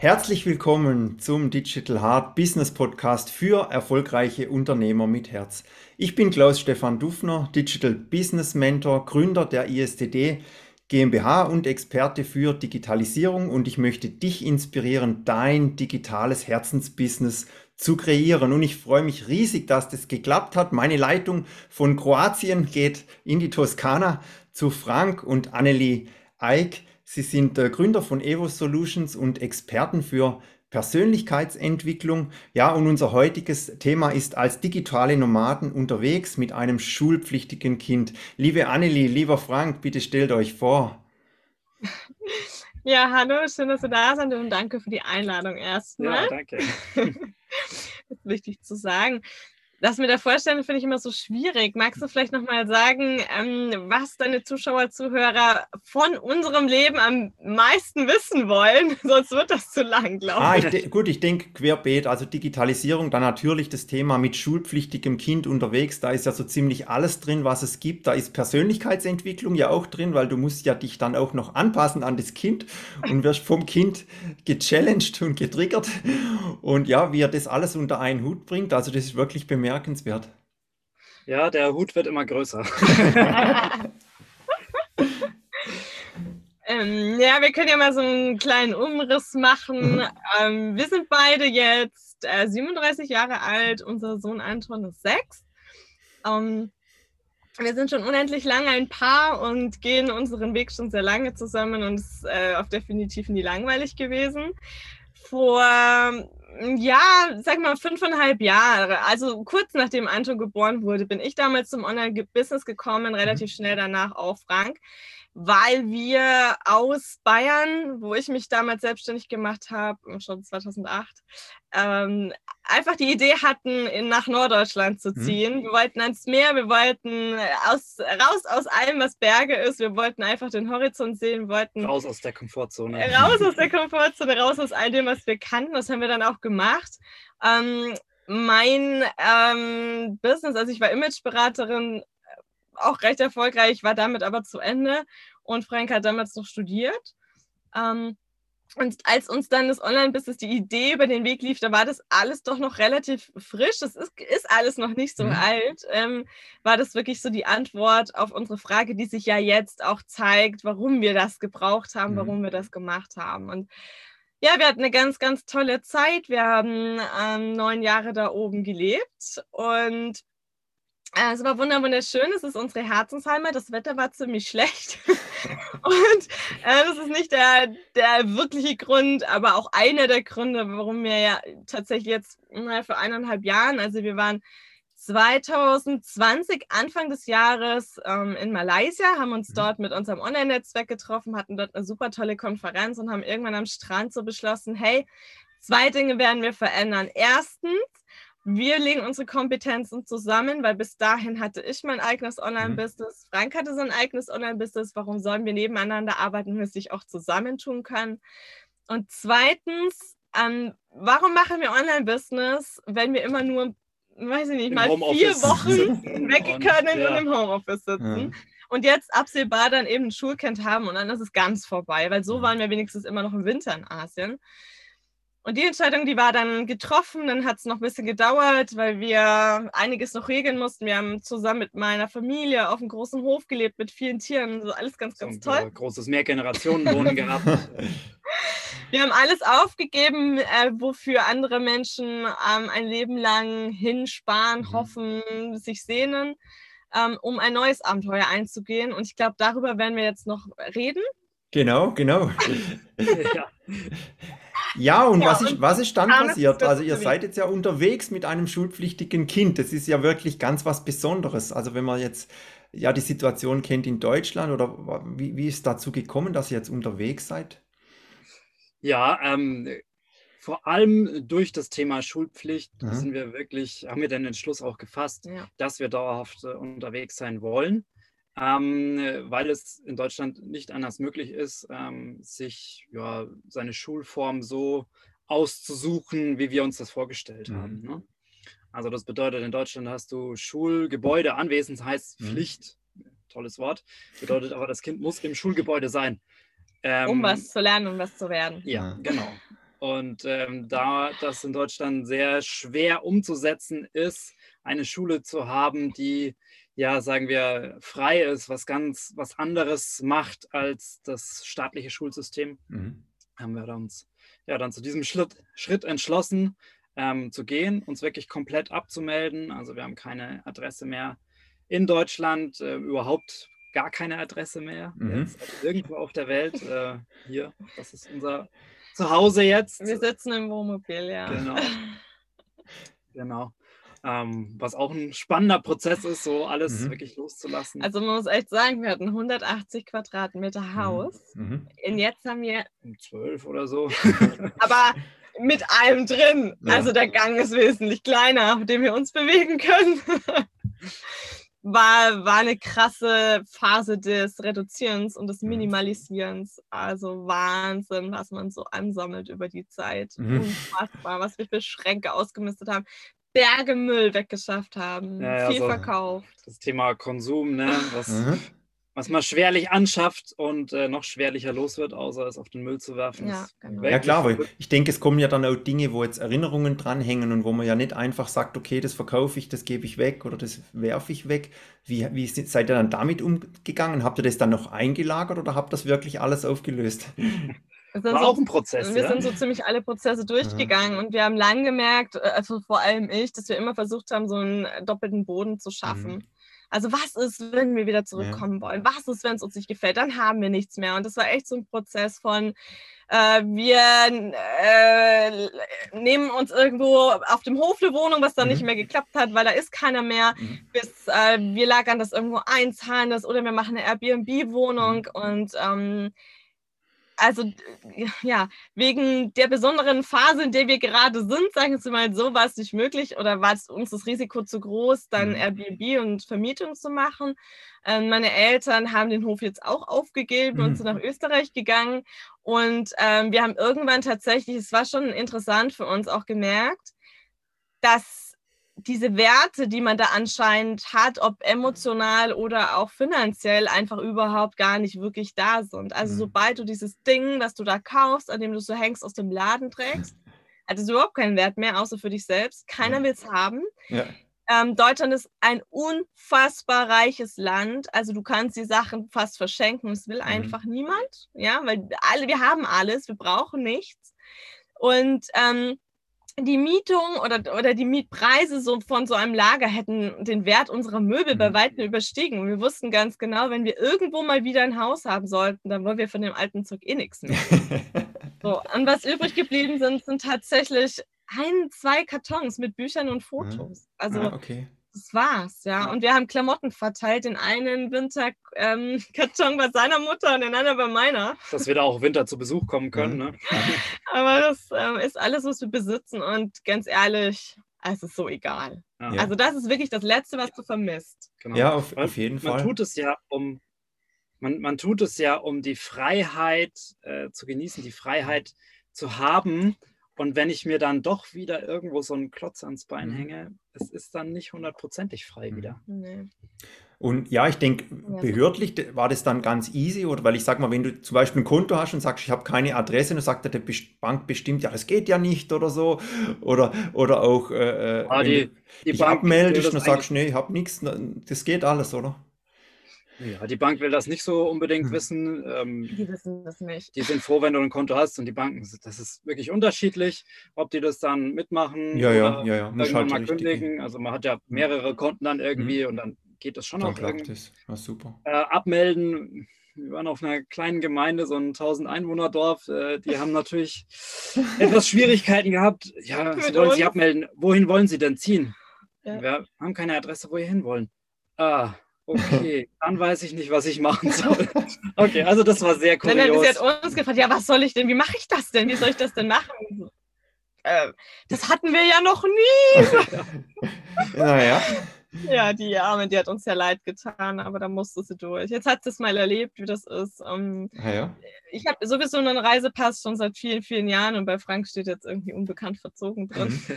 Herzlich willkommen zum Digital Heart Business Podcast für erfolgreiche Unternehmer mit Herz. Ich bin Klaus Stefan Dufner, Digital Business Mentor, Gründer der ISTD GmbH und Experte für Digitalisierung und ich möchte dich inspirieren, dein digitales Herzensbusiness zu kreieren. Und ich freue mich riesig, dass das geklappt hat. Meine Leitung von Kroatien geht in die Toskana zu Frank und Annelie Eick. Sie sind äh, Gründer von Evo Solutions und Experten für Persönlichkeitsentwicklung. Ja, und unser heutiges Thema ist als digitale Nomaden unterwegs mit einem schulpflichtigen Kind. Liebe Annelie, lieber Frank, bitte stellt euch vor. Ja, hallo, schön, dass ihr da seid und danke für die Einladung erstmal. Ja, danke. das ist wichtig zu sagen. Das mit der Vorstellung finde ich immer so schwierig. Magst du vielleicht nochmal sagen, ähm, was deine Zuschauer, Zuhörer von unserem Leben am meisten wissen wollen? Sonst wird das zu lang, glaube ah, ich. gut, ich denke querbeet, also Digitalisierung, dann natürlich das Thema mit schulpflichtigem Kind unterwegs. Da ist ja so ziemlich alles drin, was es gibt. Da ist Persönlichkeitsentwicklung ja auch drin, weil du musst ja dich dann auch noch anpassen an das Kind und wirst vom Kind gechallenged und getriggert. Und ja, wie er das alles unter einen Hut bringt, also das ist wirklich bemerkenswert bemerkenswert. Ja, der Hut wird immer größer. ähm, ja, wir können ja mal so einen kleinen Umriss machen. Ähm, wir sind beide jetzt äh, 37 Jahre alt. Unser Sohn Anton ist sechs. Ähm, wir sind schon unendlich lange ein Paar und gehen unseren Weg schon sehr lange zusammen und es ist äh, auch definitiv nie langweilig gewesen. Vor ja, sag mal fünfeinhalb Jahre. Also kurz nachdem Anton geboren wurde, bin ich damals zum Online-Business gekommen, relativ mhm. schnell danach auch Frank weil wir aus Bayern, wo ich mich damals selbstständig gemacht habe, schon 2008, ähm, einfach die Idee hatten, in, nach Norddeutschland zu mhm. ziehen. Mhm. Wir wollten ans Meer, wir wollten aus, raus aus allem, was Berge ist. Wir wollten einfach den Horizont sehen, wollten raus aus der Komfortzone. Raus aus der Komfortzone, raus aus all dem, was wir kannten. Das haben wir dann auch gemacht. Ähm, mein ähm, Business, also ich war Imageberaterin, auch recht erfolgreich, war damit aber zu Ende. Und Frank hat damals noch studiert. Ähm, und als uns dann das Online-Business die Idee über den Weg lief, da war das alles doch noch relativ frisch. Das ist, ist alles noch nicht so mhm. alt. Ähm, war das wirklich so die Antwort auf unsere Frage, die sich ja jetzt auch zeigt, warum wir das gebraucht haben, mhm. warum wir das gemacht haben. Und ja, wir hatten eine ganz, ganz tolle Zeit. Wir haben ähm, neun Jahre da oben gelebt und es war wunderschön. Es ist unsere Herzensheimat. Das Wetter war ziemlich schlecht. und äh, das ist nicht der, der wirkliche Grund, aber auch einer der Gründe, warum wir ja tatsächlich jetzt na, für eineinhalb Jahren, also wir waren 2020, Anfang des Jahres ähm, in Malaysia, haben uns mhm. dort mit unserem Online-Netzwerk getroffen, hatten dort eine super tolle Konferenz und haben irgendwann am Strand so beschlossen, hey, zwei Dinge werden wir verändern. Erstens, wir legen unsere Kompetenzen zusammen, weil bis dahin hatte ich mein eigenes Online-Business, mhm. Frank hatte sein eigenes Online-Business. Warum sollen wir nebeneinander arbeiten, wenn wir es sich auch zusammentun können? Und zweitens, ähm, warum machen wir Online-Business, wenn wir immer nur, weiß ich nicht, Im mal vier Wochen weg können und, ja. und im Homeoffice sitzen? Ja. Und jetzt absehbar dann eben ein Schulkind haben und dann ist es ganz vorbei, weil so waren wir wenigstens immer noch im Winter in Asien. Und die Entscheidung, die war dann getroffen, dann hat es noch ein bisschen gedauert, weil wir einiges noch regeln mussten. Wir haben zusammen mit meiner Familie auf einem großen Hof gelebt mit vielen Tieren, so alles ganz, ganz so toll. Äh, großes Mehrgenerationenwohnen gehabt. Wir haben alles aufgegeben, äh, wofür andere Menschen ähm, ein Leben lang hinsparen, mhm. hoffen, sich sehnen, ähm, um ein neues Abenteuer einzugehen. Und ich glaube, darüber werden wir jetzt noch reden. Genau, genau. ja. Ja, und, ja, was, ist, was ist dann passiert? Also ihr seid jetzt ja unterwegs mit einem schulpflichtigen Kind. Das ist ja wirklich ganz was Besonderes. Also wenn man jetzt ja die Situation kennt in Deutschland oder wie, wie ist dazu gekommen, dass ihr jetzt unterwegs seid? Ja, ähm, vor allem durch das Thema Schulpflicht mhm. sind wir wirklich, haben wir den Entschluss auch gefasst, ja. dass wir dauerhaft äh, unterwegs sein wollen ähm, weil es in Deutschland nicht anders möglich ist, ähm, sich ja, seine Schulform so auszusuchen, wie wir uns das vorgestellt mhm. haben. Ne? Also das bedeutet, in Deutschland hast du Schulgebäude, Anwesen heißt mhm. Pflicht, tolles Wort, bedeutet aber, das Kind muss im Schulgebäude sein. Ähm, um was zu lernen, um was zu werden. Ja, genau. Und ähm, da das in Deutschland sehr schwer umzusetzen ist, eine Schule zu haben, die ja, sagen wir, frei ist, was ganz was anderes macht als das staatliche Schulsystem, mhm. haben wir uns ja dann zu diesem Schritt, Schritt entschlossen, ähm, zu gehen, uns wirklich komplett abzumelden. Also wir haben keine Adresse mehr in Deutschland, äh, überhaupt gar keine Adresse mehr. Mhm. Jetzt, also irgendwo auf der Welt. Äh, hier, das ist unser Zuhause jetzt. Wir sitzen im Wohnmobil, ja. Genau. genau. Ähm, was auch ein spannender Prozess ist, so alles mhm. wirklich loszulassen. Also man muss echt sagen, wir hatten 180 Quadratmeter mhm. Haus. Mhm. Und jetzt haben wir... 12 oder so. Aber mit allem drin. Ja. Also der Gang ist wesentlich kleiner, auf dem wir uns bewegen können. war, war eine krasse Phase des Reduzierens und des mhm. Minimalisierens. Also Wahnsinn, was man so ansammelt über die Zeit. Mhm. Unfassbar, was wir für Schränke ausgemistet haben. Berge Müll weggeschafft haben, ja, ja, viel so verkauft. Das Thema Konsum, ne? Was, mhm was man schwerlich anschafft und äh, noch schwerlicher los wird, außer es auf den Müll zu werfen. Ja, genau. ja klar, weil ich denke, es kommen ja dann auch Dinge, wo jetzt Erinnerungen dranhängen und wo man ja nicht einfach sagt, okay, das verkaufe ich, das gebe ich weg oder das werfe ich weg. Wie, wie seid ihr dann damit umgegangen? Habt ihr das dann noch eingelagert oder habt ihr das wirklich alles aufgelöst? Das war so, auch ein Prozess. Wir ja? sind so ziemlich alle Prozesse durchgegangen und wir haben lang gemerkt, äh, also vor allem ich, dass wir immer versucht haben, so einen doppelten Boden zu schaffen. Mhm. Also was ist, wenn wir wieder zurückkommen ja. wollen? Was ist, wenn es uns nicht gefällt? Dann haben wir nichts mehr. Und das war echt so ein Prozess von, äh, wir äh, nehmen uns irgendwo auf dem Hof eine Wohnung, was dann mhm. nicht mehr geklappt hat, weil da ist keiner mehr, mhm. bis äh, wir lagern das irgendwo ein, zahlen das oder wir machen eine Airbnb-Wohnung mhm. und ähm, also ja, wegen der besonderen Phase, in der wir gerade sind, sagen wir mal so, war es nicht möglich oder war es uns das Risiko zu groß, dann mhm. Airbnb und Vermietung zu machen. Ähm, meine Eltern haben den Hof jetzt auch aufgegeben mhm. und sind nach Österreich gegangen. Und ähm, wir haben irgendwann tatsächlich, es war schon interessant für uns auch gemerkt, dass diese Werte, die man da anscheinend hat, ob emotional oder auch finanziell, einfach überhaupt gar nicht wirklich da sind. Also mhm. sobald du dieses Ding, was du da kaufst, an dem du so hängst, aus dem Laden trägst, hat es überhaupt keinen Wert mehr, außer für dich selbst. Keiner ja. will es haben. Ja. Ähm, Deutschland ist ein unfassbar reiches Land. Also du kannst die Sachen fast verschenken. Es will mhm. einfach niemand. Ja, weil alle, wir haben alles, wir brauchen nichts. Und ähm, die Mietung oder, oder die Mietpreise so von so einem Lager hätten den Wert unserer Möbel bei mhm. weitem überstiegen. Und wir wussten ganz genau, wenn wir irgendwo mal wieder ein Haus haben sollten, dann wollen wir von dem alten Zeug eh nichts mehr. so, und was übrig geblieben sind, sind tatsächlich ein, zwei Kartons mit Büchern und. Fotos. Also ah, okay das war's, ja. Und wir haben Klamotten verteilt. Den einen Winterkarton ähm, bei seiner Mutter und den anderen bei meiner. Dass wir da auch Winter zu Besuch kommen können, ne? Aber das ähm, ist alles, was wir besitzen. Und ganz ehrlich, es ist so egal. Ja. Also das ist wirklich das Letzte, was du vermisst. Genau. Ja, auf, auf jeden man, Fall. Man tut es ja, um man, man tut es ja, um die Freiheit äh, zu genießen, die Freiheit zu haben, und wenn ich mir dann doch wieder irgendwo so einen Klotz ans Bein mhm. hänge, es ist dann nicht hundertprozentig frei mhm. wieder. Nee. Und ja, ich denke, behördlich war das dann ganz easy, oder weil ich sage mal, wenn du zum Beispiel ein Konto hast und sagst, ich habe keine Adresse, dann sagt der Bank bestimmt, ja, das geht ja nicht oder so. Oder, oder auch, äh, äh ah, die, die Bank abmeldest und sagst, nee, ich habe nichts, das geht alles, oder? Ja, die Bank will das nicht so unbedingt hm. wissen. Ähm, die wissen das nicht. Die sind froh, wenn du ein Konto hast und die Banken, das ist wirklich unterschiedlich, ob die das dann mitmachen ja, ja, ja, ja. irgendwann halt mal kündigen. Also man hat ja hm. mehrere Konten dann irgendwie mhm. und dann geht das schon dann auch irgendwie. Ja, super. Äh, abmelden. Wir waren auf einer kleinen Gemeinde, so ein 1000 Einwohner-Dorf. Äh, die haben natürlich etwas Schwierigkeiten gehabt. Ja, sie wollen sich abmelden. Wohin wollen sie denn ziehen? Ja. Wir haben keine Adresse, wo sie hinwollen. Ah, Okay, dann weiß ich nicht, was ich machen soll. Okay, also das war sehr kurios. Dann, sie hat uns gefragt, ja, was soll ich denn, wie mache ich das denn, wie soll ich das denn machen? Äh, das hatten wir ja noch nie. naja. Ja, die Arme, die hat uns ja leid getan, aber da musste sie durch. Jetzt hat sie es mal erlebt, wie das ist. Um, ähm, ah, ja. Ich habe sowieso einen Reisepass schon seit vielen, vielen Jahren und bei Frank steht jetzt irgendwie unbekannt verzogen drin.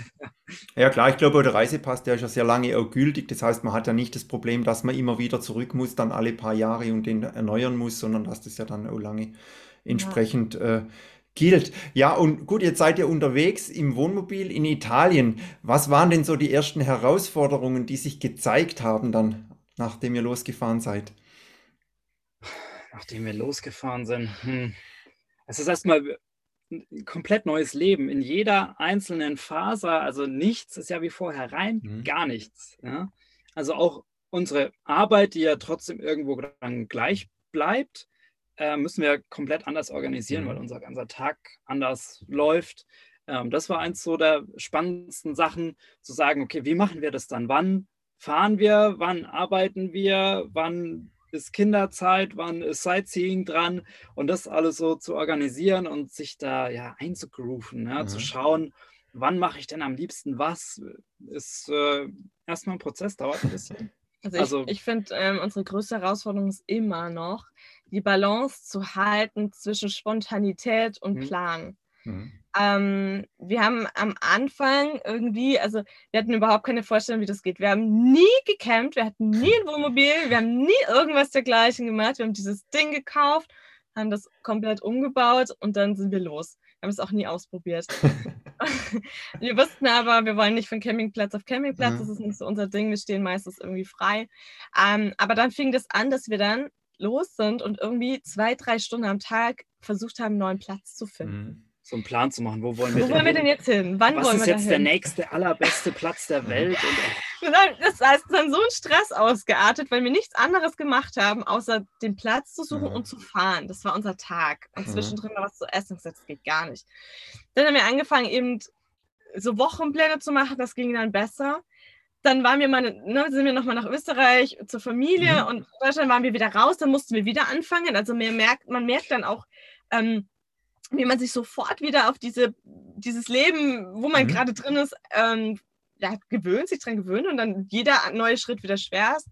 Ja klar, ich glaube, der Reisepass, der ist ja sehr lange auch gültig. Das heißt, man hat ja nicht das Problem, dass man immer wieder zurück muss, dann alle paar Jahre und den erneuern muss, sondern dass das ja dann auch lange entsprechend ja. äh, gilt. Ja, und gut, jetzt seid ihr unterwegs im Wohnmobil in Italien. Was waren denn so die ersten Herausforderungen, die sich gezeigt haben dann, nachdem ihr losgefahren seid? Nachdem wir losgefahren sind. Hm. Es ist erstmal ein komplett neues Leben in jeder einzelnen Phase. Also nichts ist ja wie vorher rein, mhm. gar nichts. Ja? Also auch unsere Arbeit, die ja trotzdem irgendwo dann gleich bleibt, äh, müssen wir komplett anders organisieren, mhm. weil unser ganzer Tag anders läuft. Ähm, das war eins so der spannendsten Sachen, zu sagen, okay, wie machen wir das dann? Wann fahren wir? Wann arbeiten wir? Wann ist Kinderzeit, wann ist Sightseeing dran und das alles so zu organisieren und sich da ja einzugrooven, ja, mhm. zu schauen, wann mache ich denn am liebsten was, ist äh, erstmal ein Prozess, dauert ein bisschen. Also, also ich, ich finde, ähm, unsere größte Herausforderung ist immer noch, die Balance zu halten zwischen Spontanität und mhm. Plan. Mhm. Ähm, wir haben am Anfang irgendwie, also wir hatten überhaupt keine Vorstellung, wie das geht. Wir haben nie gecampt, wir hatten nie ein Wohnmobil, wir haben nie irgendwas dergleichen gemacht. Wir haben dieses Ding gekauft, haben das komplett umgebaut und dann sind wir los. Wir haben es auch nie ausprobiert. wir wussten aber, wir wollen nicht von Campingplatz auf Campingplatz, mhm. das ist nicht so unser Ding, wir stehen meistens irgendwie frei. Ähm, aber dann fing das an, dass wir dann los sind und irgendwie zwei, drei Stunden am Tag versucht haben, einen neuen Platz zu finden. Mhm so einen Plan zu machen. Wo wollen wir, Wo denn, wollen wir denn jetzt hin? Wann was wollen wir ist jetzt der nächste, allerbeste Platz der Welt? das heißt, dann so ein Stress ausgeartet, weil wir nichts anderes gemacht haben, außer den Platz zu suchen mhm. und zu fahren. Das war unser Tag. Und mhm. zwischendrin noch was zu essen. Das geht gar nicht. Dann haben wir angefangen, eben so Wochenpläne zu machen. Das ging dann besser. Dann waren wir mal, ne, sind wir nochmal nach Österreich zur Familie mhm. und in Deutschland waren wir wieder raus. Dann mussten wir wieder anfangen. Also man merkt, man merkt dann auch, ähm, wie man sich sofort wieder auf diese, dieses Leben, wo man mhm. gerade drin ist, ähm, ja, gewöhnt, sich dran gewöhnt und dann jeder neue Schritt wieder schwer ist.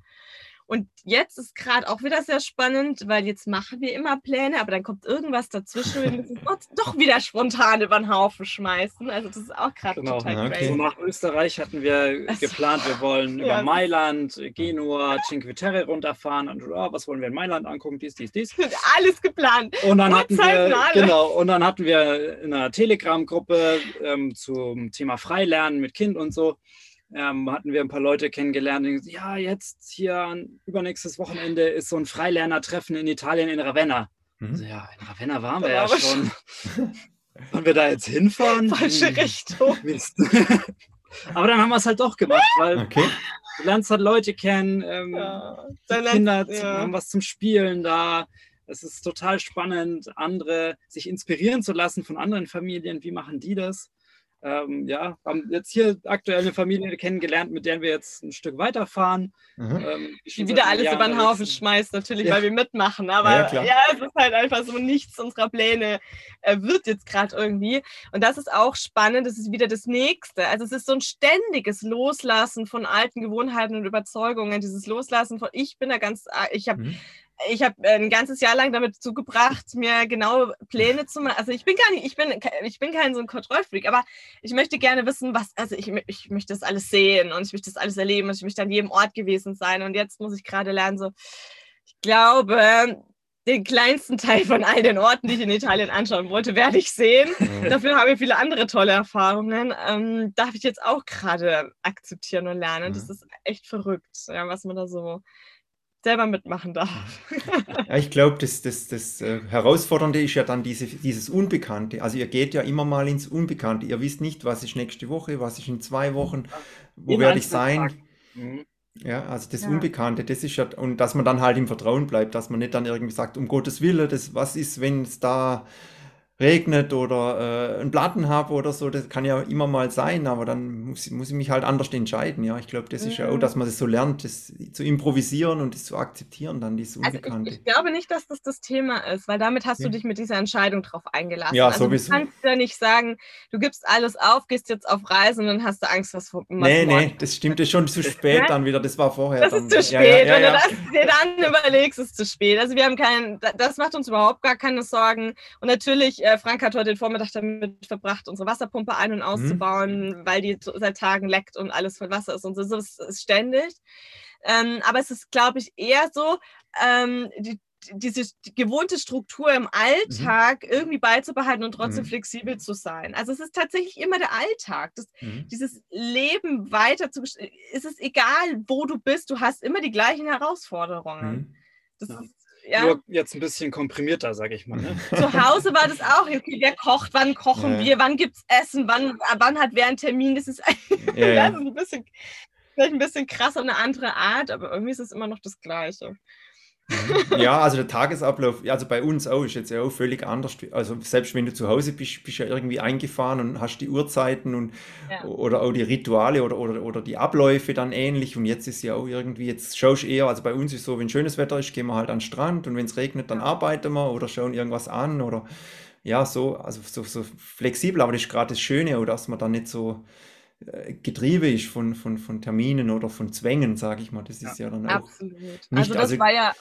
Und jetzt ist gerade auch wieder sehr spannend, weil jetzt machen wir immer Pläne, aber dann kommt irgendwas dazwischen. Wir müssen doch wieder spontan über den Haufen schmeißen. Also das ist auch gerade genau. total okay. So nach Österreich hatten wir also, geplant, wir wollen ja. über Mailand, Genua, Cinque Terre runterfahren. Und oh, was wollen wir in Mailand angucken? Dies, dies, dies. Alles geplant. Und dann hatten wir, genau, und dann hatten wir in einer Telegram-Gruppe ähm, zum Thema Freilernen mit Kind und so ähm, hatten wir ein paar Leute kennengelernt, die gesagt, ja, jetzt hier übernächstes Wochenende ist so ein Freilernertreffen in Italien in Ravenna. Mhm. Also, ja, in Ravenna waren wir ja schon. Wollen wir da jetzt hinfahren? Falsche hm. Richtung. Mist. Aber dann haben wir es halt doch gemacht, weil okay. du lernst halt Leute kennen, ähm, ja, Kinder ja. haben was zum Spielen da. Es ist total spannend, andere sich inspirieren zu lassen von anderen Familien. Wie machen die das? Ähm, ja, haben jetzt hier aktuell eine Familie kennengelernt, mit der wir jetzt ein Stück weiterfahren. Mhm. Ähm, die wieder alles Jahren über den Haufen schmeißt, natürlich, ja. weil wir mitmachen. Aber ja, ja, es ist halt einfach so, nichts unserer Pläne äh, wird jetzt gerade irgendwie. Und das ist auch spannend, das ist wieder das Nächste. Also es ist so ein ständiges Loslassen von alten Gewohnheiten und Überzeugungen, dieses Loslassen von, ich bin da ganz, äh, ich habe mhm ich habe ein ganzes Jahr lang damit zugebracht, mir genau Pläne zu machen. Also ich bin gar nicht, ich bin, ich bin kein so ein Kontrollfreak, aber ich möchte gerne wissen, was, also ich, ich möchte das alles sehen und ich möchte das alles erleben und ich möchte an jedem Ort gewesen sein. Und jetzt muss ich gerade lernen, so, ich glaube, den kleinsten Teil von all den Orten, die ich in Italien anschauen wollte, werde ich sehen. Mhm. Dafür habe ich viele andere tolle Erfahrungen. Ähm, darf ich jetzt auch gerade akzeptieren und lernen. Mhm. Das ist echt verrückt, ja, was man da so selber mitmachen darf. Ja, ich glaube, das, das, das äh, Herausfordernde ist ja dann diese, dieses Unbekannte. Also ihr geht ja immer mal ins Unbekannte. Ihr wisst nicht, was ist nächste Woche, was ist in zwei Wochen, wo werde ich sein. Mhm. Ja, also das ja. Unbekannte, das ist ja, und dass man dann halt im Vertrauen bleibt, dass man nicht dann irgendwie sagt, um Gottes Willen, das, was ist, wenn es da regnet oder äh, einen Platten habe oder so, das kann ja immer mal sein, aber dann muss, muss ich mich halt anders entscheiden. Ja, ich glaube, das ist ja auch, mhm. dass man das so lernt, das zu improvisieren und das zu akzeptieren, dann dieses Unbekannte. Also ich, ich, glaube nicht, dass das das Thema ist, weil damit hast ja. du dich mit dieser Entscheidung drauf eingelassen. Ja, also sowieso. Du kannst ja nicht sagen, du gibst alles auf, gehst jetzt auf Reisen und dann hast du Angst, was, was Nee, nee, das stimmt, das ist schon zu spät dann wieder, das war vorher. Das dann. ist zu spät, ja, ja, wenn du das dir dann überlegst, ist es zu spät. Also wir haben keinen, das macht uns überhaupt gar keine Sorgen und natürlich, äh, Frank hat heute den Vormittag damit verbracht, unsere Wasserpumpe ein- und mhm. auszubauen, mhm. weil die seit Tagen leckt und alles voll Wasser ist und so. Das ist ständig. Ähm, aber es ist, glaube ich, eher so, ähm, die, diese gewohnte Struktur im Alltag mhm. irgendwie beizubehalten und trotzdem mhm. flexibel zu sein. Also es ist tatsächlich immer der Alltag. Das, mhm. Dieses Leben weiter zu es ist egal, wo du bist, du hast immer die gleichen Herausforderungen. Mhm. Das ja. ist ja. Nur jetzt ein bisschen komprimierter, sage ich mal. Ne? Zu Hause war das auch, okay, wer kocht, wann kochen ja. wir, wann gibt es Essen, wann, wann hat wer einen Termin. Das ist, ja, das ist ein bisschen, vielleicht ein bisschen krass auf eine andere Art, aber irgendwie ist es immer noch das Gleiche. Mhm. Ja, also der Tagesablauf, also bei uns auch, ist jetzt ja auch völlig anders. Also selbst wenn du zu Hause bist, bist du ja irgendwie eingefahren und hast die Uhrzeiten und ja. oder auch die Rituale oder, oder, oder die Abläufe dann ähnlich. Und jetzt ist ja auch irgendwie, jetzt schaust du eher, also bei uns ist so, wenn schönes Wetter ist, gehen wir halt an den Strand und wenn es regnet, dann arbeiten wir oder schauen irgendwas an oder ja, so, also so, so flexibel, aber das ist gerade das Schöne, auch, dass man dann nicht so äh, getrieben ist von, von, von Terminen oder von Zwängen, sage ich mal. Das ist ja, dann auch. Absolut. Nicht, also das also, war ja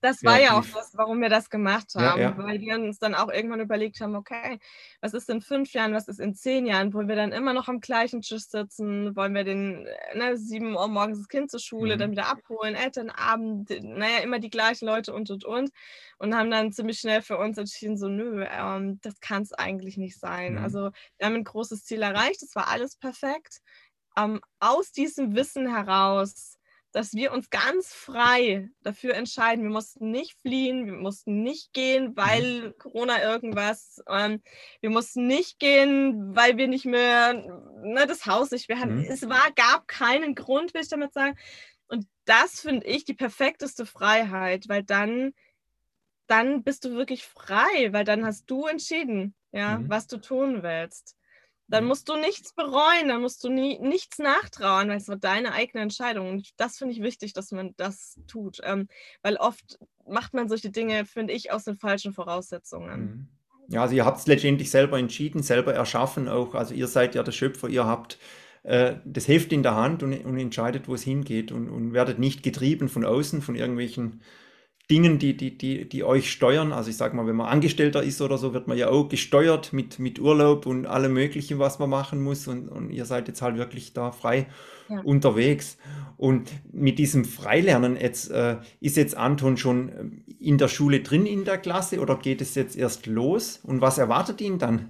das war ja auch das, warum wir das gemacht haben, ja, ja. weil wir uns dann auch irgendwann überlegt haben, okay, was ist in fünf Jahren, was ist in zehn Jahren, wollen wir dann immer noch am gleichen Tisch sitzen, wollen wir den ne, sieben Uhr morgens das Kind zur Schule, mhm. dann wieder abholen, Elternabend, naja, immer die gleichen Leute und und und und haben dann ziemlich schnell für uns entschieden, so nö, ähm, das kann es eigentlich nicht sein. Mhm. Also wir haben ein großes Ziel erreicht, es war alles perfekt. Ähm, aus diesem Wissen heraus dass wir uns ganz frei dafür entscheiden. Wir mussten nicht fliehen, wir mussten nicht gehen, weil mhm. Corona irgendwas, ähm, wir mussten nicht gehen, weil wir nicht mehr ne, das Haus nicht mehr hatten. Mhm. Es war, gab keinen Grund, will ich damit sagen. Und das finde ich die perfekteste Freiheit, weil dann, dann bist du wirklich frei, weil dann hast du entschieden, ja, mhm. was du tun willst. Dann mhm. musst du nichts bereuen, dann musst du nie, nichts nachtrauen, weil es war deine eigene Entscheidung. Und das finde ich wichtig, dass man das tut. Ähm, weil oft macht man solche Dinge, finde ich, aus den falschen Voraussetzungen. Mhm. Ja, also ihr habt es letztendlich selber entschieden, selber erschaffen auch. Also ihr seid ja der Schöpfer, ihr habt äh, das Heft in der Hand und, und entscheidet, wo es hingeht und, und werdet nicht getrieben von außen, von irgendwelchen Dingen, die, die, die, die euch steuern. Also ich sage mal, wenn man Angestellter ist oder so, wird man ja auch gesteuert mit, mit Urlaub und allem Möglichen, was man machen muss. Und, und ihr seid jetzt halt wirklich da frei ja. unterwegs. Und mit diesem Freilernen jetzt, äh, ist jetzt Anton schon äh, in der Schule drin in der Klasse oder geht es jetzt erst los? Und was erwartet ihn dann?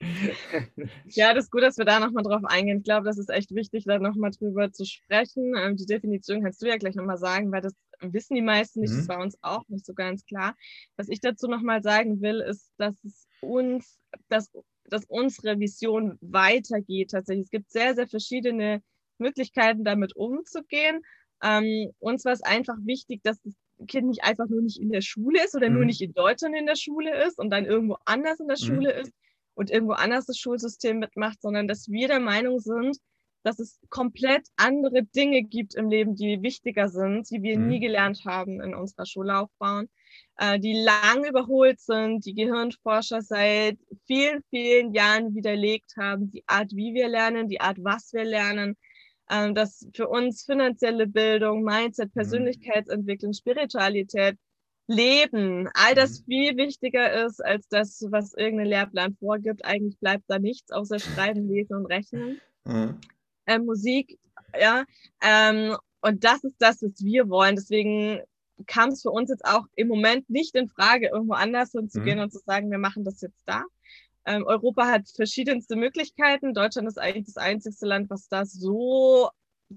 Ja, das ist gut, dass wir da nochmal drauf eingehen. Ich glaube, das ist echt wichtig, da nochmal drüber zu sprechen. Ähm, die Definition kannst du ja gleich nochmal sagen, weil das wissen die meisten nicht, mhm. das war uns auch nicht so ganz klar. Was ich dazu nochmal sagen will, ist, dass es uns, dass, dass unsere Vision weitergeht tatsächlich. Es gibt sehr, sehr verschiedene Möglichkeiten, damit umzugehen. Ähm, uns war es einfach wichtig, dass das Kind nicht einfach nur nicht in der Schule ist oder mhm. nur nicht in Deutschland in der Schule ist und dann irgendwo anders in der mhm. Schule ist und irgendwo anders das Schulsystem mitmacht, sondern dass wir der Meinung sind, dass es komplett andere Dinge gibt im Leben, die wichtiger sind, die wir mhm. nie gelernt haben in unserer Schullaufbahn, äh, die lang überholt sind, die Gehirnforscher seit vielen, vielen Jahren widerlegt haben, die Art, wie wir lernen, die Art, was wir lernen, äh, dass für uns finanzielle Bildung, Mindset, mhm. Persönlichkeitsentwicklung, Spiritualität, Leben, all das mhm. viel wichtiger ist als das, was irgendein Lehrplan vorgibt. Eigentlich bleibt da nichts außer Schreiben, Lesen und Rechnen. Mhm äh, Musik, ja. Ähm, und das ist das, was wir wollen. Deswegen kam es für uns jetzt auch im Moment nicht in Frage, irgendwo anders hinzugehen mhm. und zu sagen, wir machen das jetzt da. Ähm, Europa hat verschiedenste Möglichkeiten. Deutschland ist eigentlich das einzigste Land, was da so,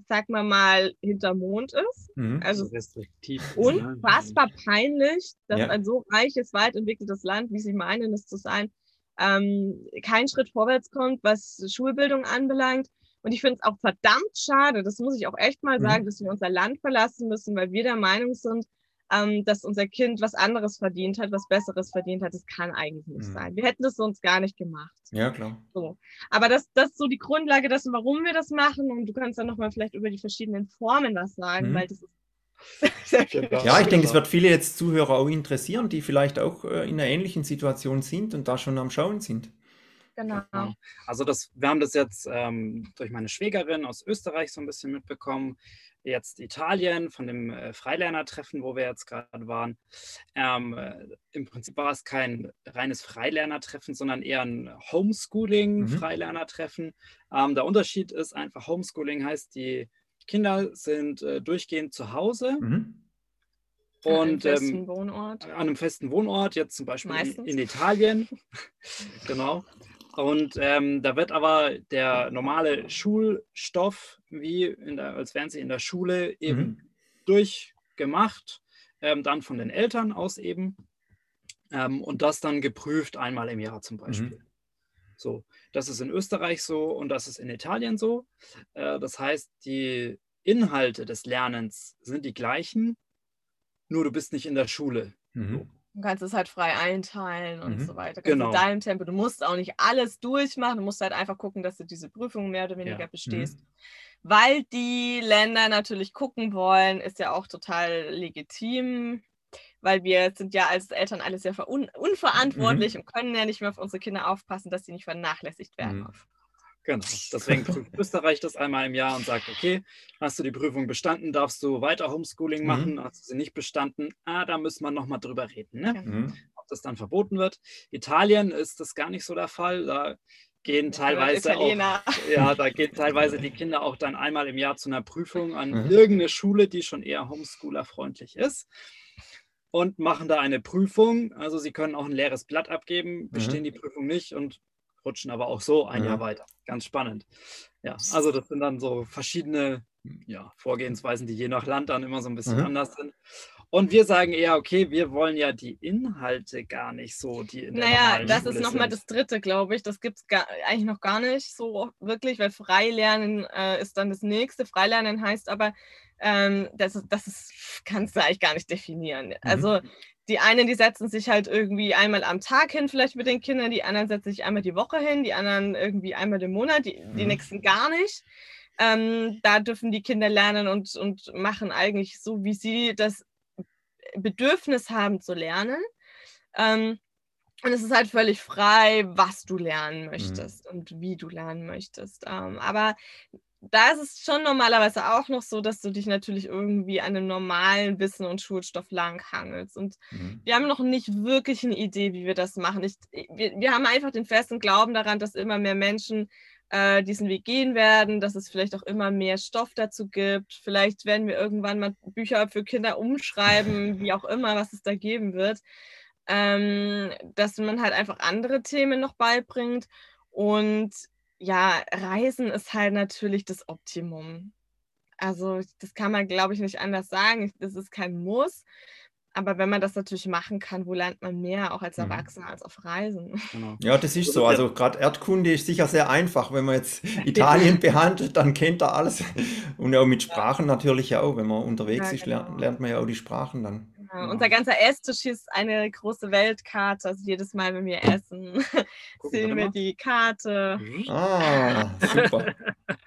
sag mal mal, hinter Mond ist. Mhm. Also restriktiv. Unfassbar peinlich, dass ja. ein so reiches, weit entwickeltes Land, wie sie meinen, es zu sein, ähm, keinen Schritt vorwärts kommt, was Schulbildung anbelangt. Und ich finde es auch verdammt schade, das muss ich auch echt mal mhm. sagen, dass wir unser Land verlassen müssen, weil wir der Meinung sind, ähm, dass unser Kind was anderes verdient hat, was Besseres verdient hat. Das kann eigentlich nicht mhm. sein. Wir hätten das sonst gar nicht gemacht. Ja, klar. So. Aber das, das ist so die Grundlage dessen, warum wir das machen. Und du kannst dann nochmal vielleicht über die verschiedenen Formen was sagen, mhm. weil das ist ja, ich denke, es wird viele jetzt Zuhörer auch interessieren, die vielleicht auch äh, in einer ähnlichen Situation sind und da schon am Schauen sind. Genau. genau. Also das, wir haben das jetzt ähm, durch meine Schwägerin aus Österreich so ein bisschen mitbekommen. Jetzt Italien von dem äh, Freilernertreffen, wo wir jetzt gerade waren. Ähm, äh, Im Prinzip war es kein reines Freilernertreffen, sondern eher ein Homeschooling-Freilernertreffen. Mhm. Ähm, der Unterschied ist einfach, Homeschooling heißt, die Kinder sind äh, durchgehend zu Hause. Mhm Und an einem festen ähm, Wohnort. An einem festen Wohnort, jetzt zum Beispiel in, in, Italien. genau. Und ähm, da wird aber der normale Schulstoff, wie der, als wären sie in der Schule, eben mhm. durchgemacht, ähm, dann von den Eltern aus eben. Ähm, und das dann geprüft einmal im Jahr zum Beispiel. Mhm. So, das ist in Österreich so und das ist in Italien so. Äh, das heißt, die Inhalte des Lernens sind die gleichen, nur du bist nicht in der Schule. Mhm. Du kannst es halt frei einteilen und mhm. so weiter. Genau. In deinem Tempo. Du musst auch nicht alles durchmachen. Du musst halt einfach gucken, dass du diese Prüfung mehr oder weniger ja. bestehst. Mhm. Weil die Länder natürlich gucken wollen, ist ja auch total legitim. Weil wir sind ja als Eltern alle sehr un unverantwortlich mhm. und können ja nicht mehr auf unsere Kinder aufpassen, dass sie nicht vernachlässigt werden. Genau. Deswegen prüft Österreich das einmal im Jahr und sagt, okay, hast du die Prüfung bestanden, darfst du weiter Homeschooling mhm. machen, mhm. hast du sie nicht bestanden, ah, da müssen wir nochmal drüber reden, ne? Mhm. ob das dann verboten wird. Italien ist das gar nicht so der Fall. Da gehen teilweise auch, ja, da gehen teilweise die Kinder auch dann einmal im Jahr zu einer Prüfung an mhm. irgendeine Schule, die schon eher Homeschooler-freundlich ist und machen da eine Prüfung. Also sie können auch ein leeres Blatt abgeben, bestehen mhm. die Prüfung nicht und rutschen aber auch so ein ja. Jahr weiter. Ganz spannend. Ja, also das sind dann so verschiedene ja, Vorgehensweisen, die je nach Land dann immer so ein bisschen mhm. anders sind. Und wir sagen eher, okay, wir wollen ja die Inhalte gar nicht so, die in der Naja, das Schule ist nochmal das dritte, glaube ich. Das gibt es eigentlich noch gar nicht so wirklich, weil Freilernen äh, ist dann das nächste. Freilernen heißt aber, ähm, das, das ist, kannst du eigentlich gar nicht definieren. Mhm. Also die einen, die setzen sich halt irgendwie einmal am Tag hin, vielleicht mit den Kindern, die anderen setzen sich einmal die Woche hin, die anderen irgendwie einmal im Monat, die, die mhm. nächsten gar nicht. Ähm, da dürfen die Kinder lernen und, und machen eigentlich so, wie sie das Bedürfnis haben zu lernen. Ähm, und es ist halt völlig frei, was du lernen mhm. möchtest mhm. und wie du lernen möchtest. Ähm, aber da ist es schon normalerweise auch noch so, dass du dich natürlich irgendwie an einem normalen Wissen und Schulstoff langhangelst. Und mhm. wir haben noch nicht wirklich eine Idee, wie wir das machen. Ich, wir, wir haben einfach den festen Glauben daran, dass immer mehr Menschen äh, diesen Weg gehen werden, dass es vielleicht auch immer mehr Stoff dazu gibt. Vielleicht werden wir irgendwann mal Bücher für Kinder umschreiben, wie auch immer, was es da geben wird. Ähm, dass man halt einfach andere Themen noch beibringt. Und ja, Reisen ist halt natürlich das Optimum. Also das kann man, glaube ich, nicht anders sagen. Das ist kein Muss. Aber wenn man das natürlich machen kann, wo lernt man mehr, auch als mhm. Erwachsener, mhm. als auf Reisen? Genau. Ja, das ist so. Also gerade Erdkunde ist sicher sehr einfach. Wenn man jetzt Italien behandelt, dann kennt er alles. Und auch mit Sprachen ja. natürlich auch. Wenn man unterwegs ja, ist, genau. lernt man ja auch die Sprachen dann. Ja, unser ganzer Esstisch ist eine große Weltkarte. Also jedes Mal, wenn wir essen, sehen wir die Karte. Mhm. Ah, super.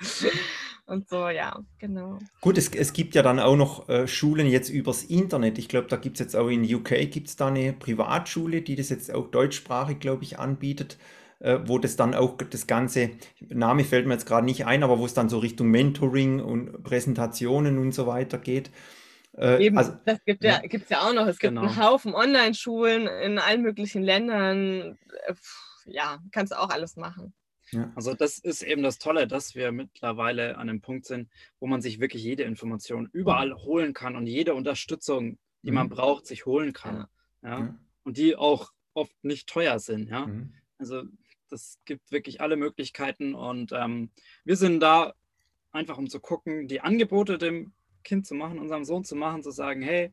Und so, ja, genau. Gut, es, es gibt ja dann auch noch äh, Schulen jetzt übers Internet. Ich glaube, da gibt es jetzt auch in UK gibt es da eine Privatschule, die das jetzt auch deutschsprachig, glaube ich, anbietet äh, wo das dann auch das ganze, Name fällt mir jetzt gerade nicht ein, aber wo es dann so Richtung Mentoring und Präsentationen und so weiter geht. Äh, Eben, also, das gibt ja, ja. ja auch noch. Es gibt genau. einen Haufen Online-Schulen in allen möglichen Ländern. Äh, ja, kannst du auch alles machen. Ja. Also das ist eben das Tolle, dass wir mittlerweile an einem Punkt sind, wo man sich wirklich jede Information überall holen kann und jede Unterstützung, die mhm. man braucht, sich holen kann. Ja. ja. Und die auch oft nicht teuer sind. Ja. Mhm. Also das gibt wirklich alle Möglichkeiten und ähm, wir sind da einfach um zu gucken, die Angebote dem Kind zu machen, unserem Sohn zu machen, zu sagen, hey,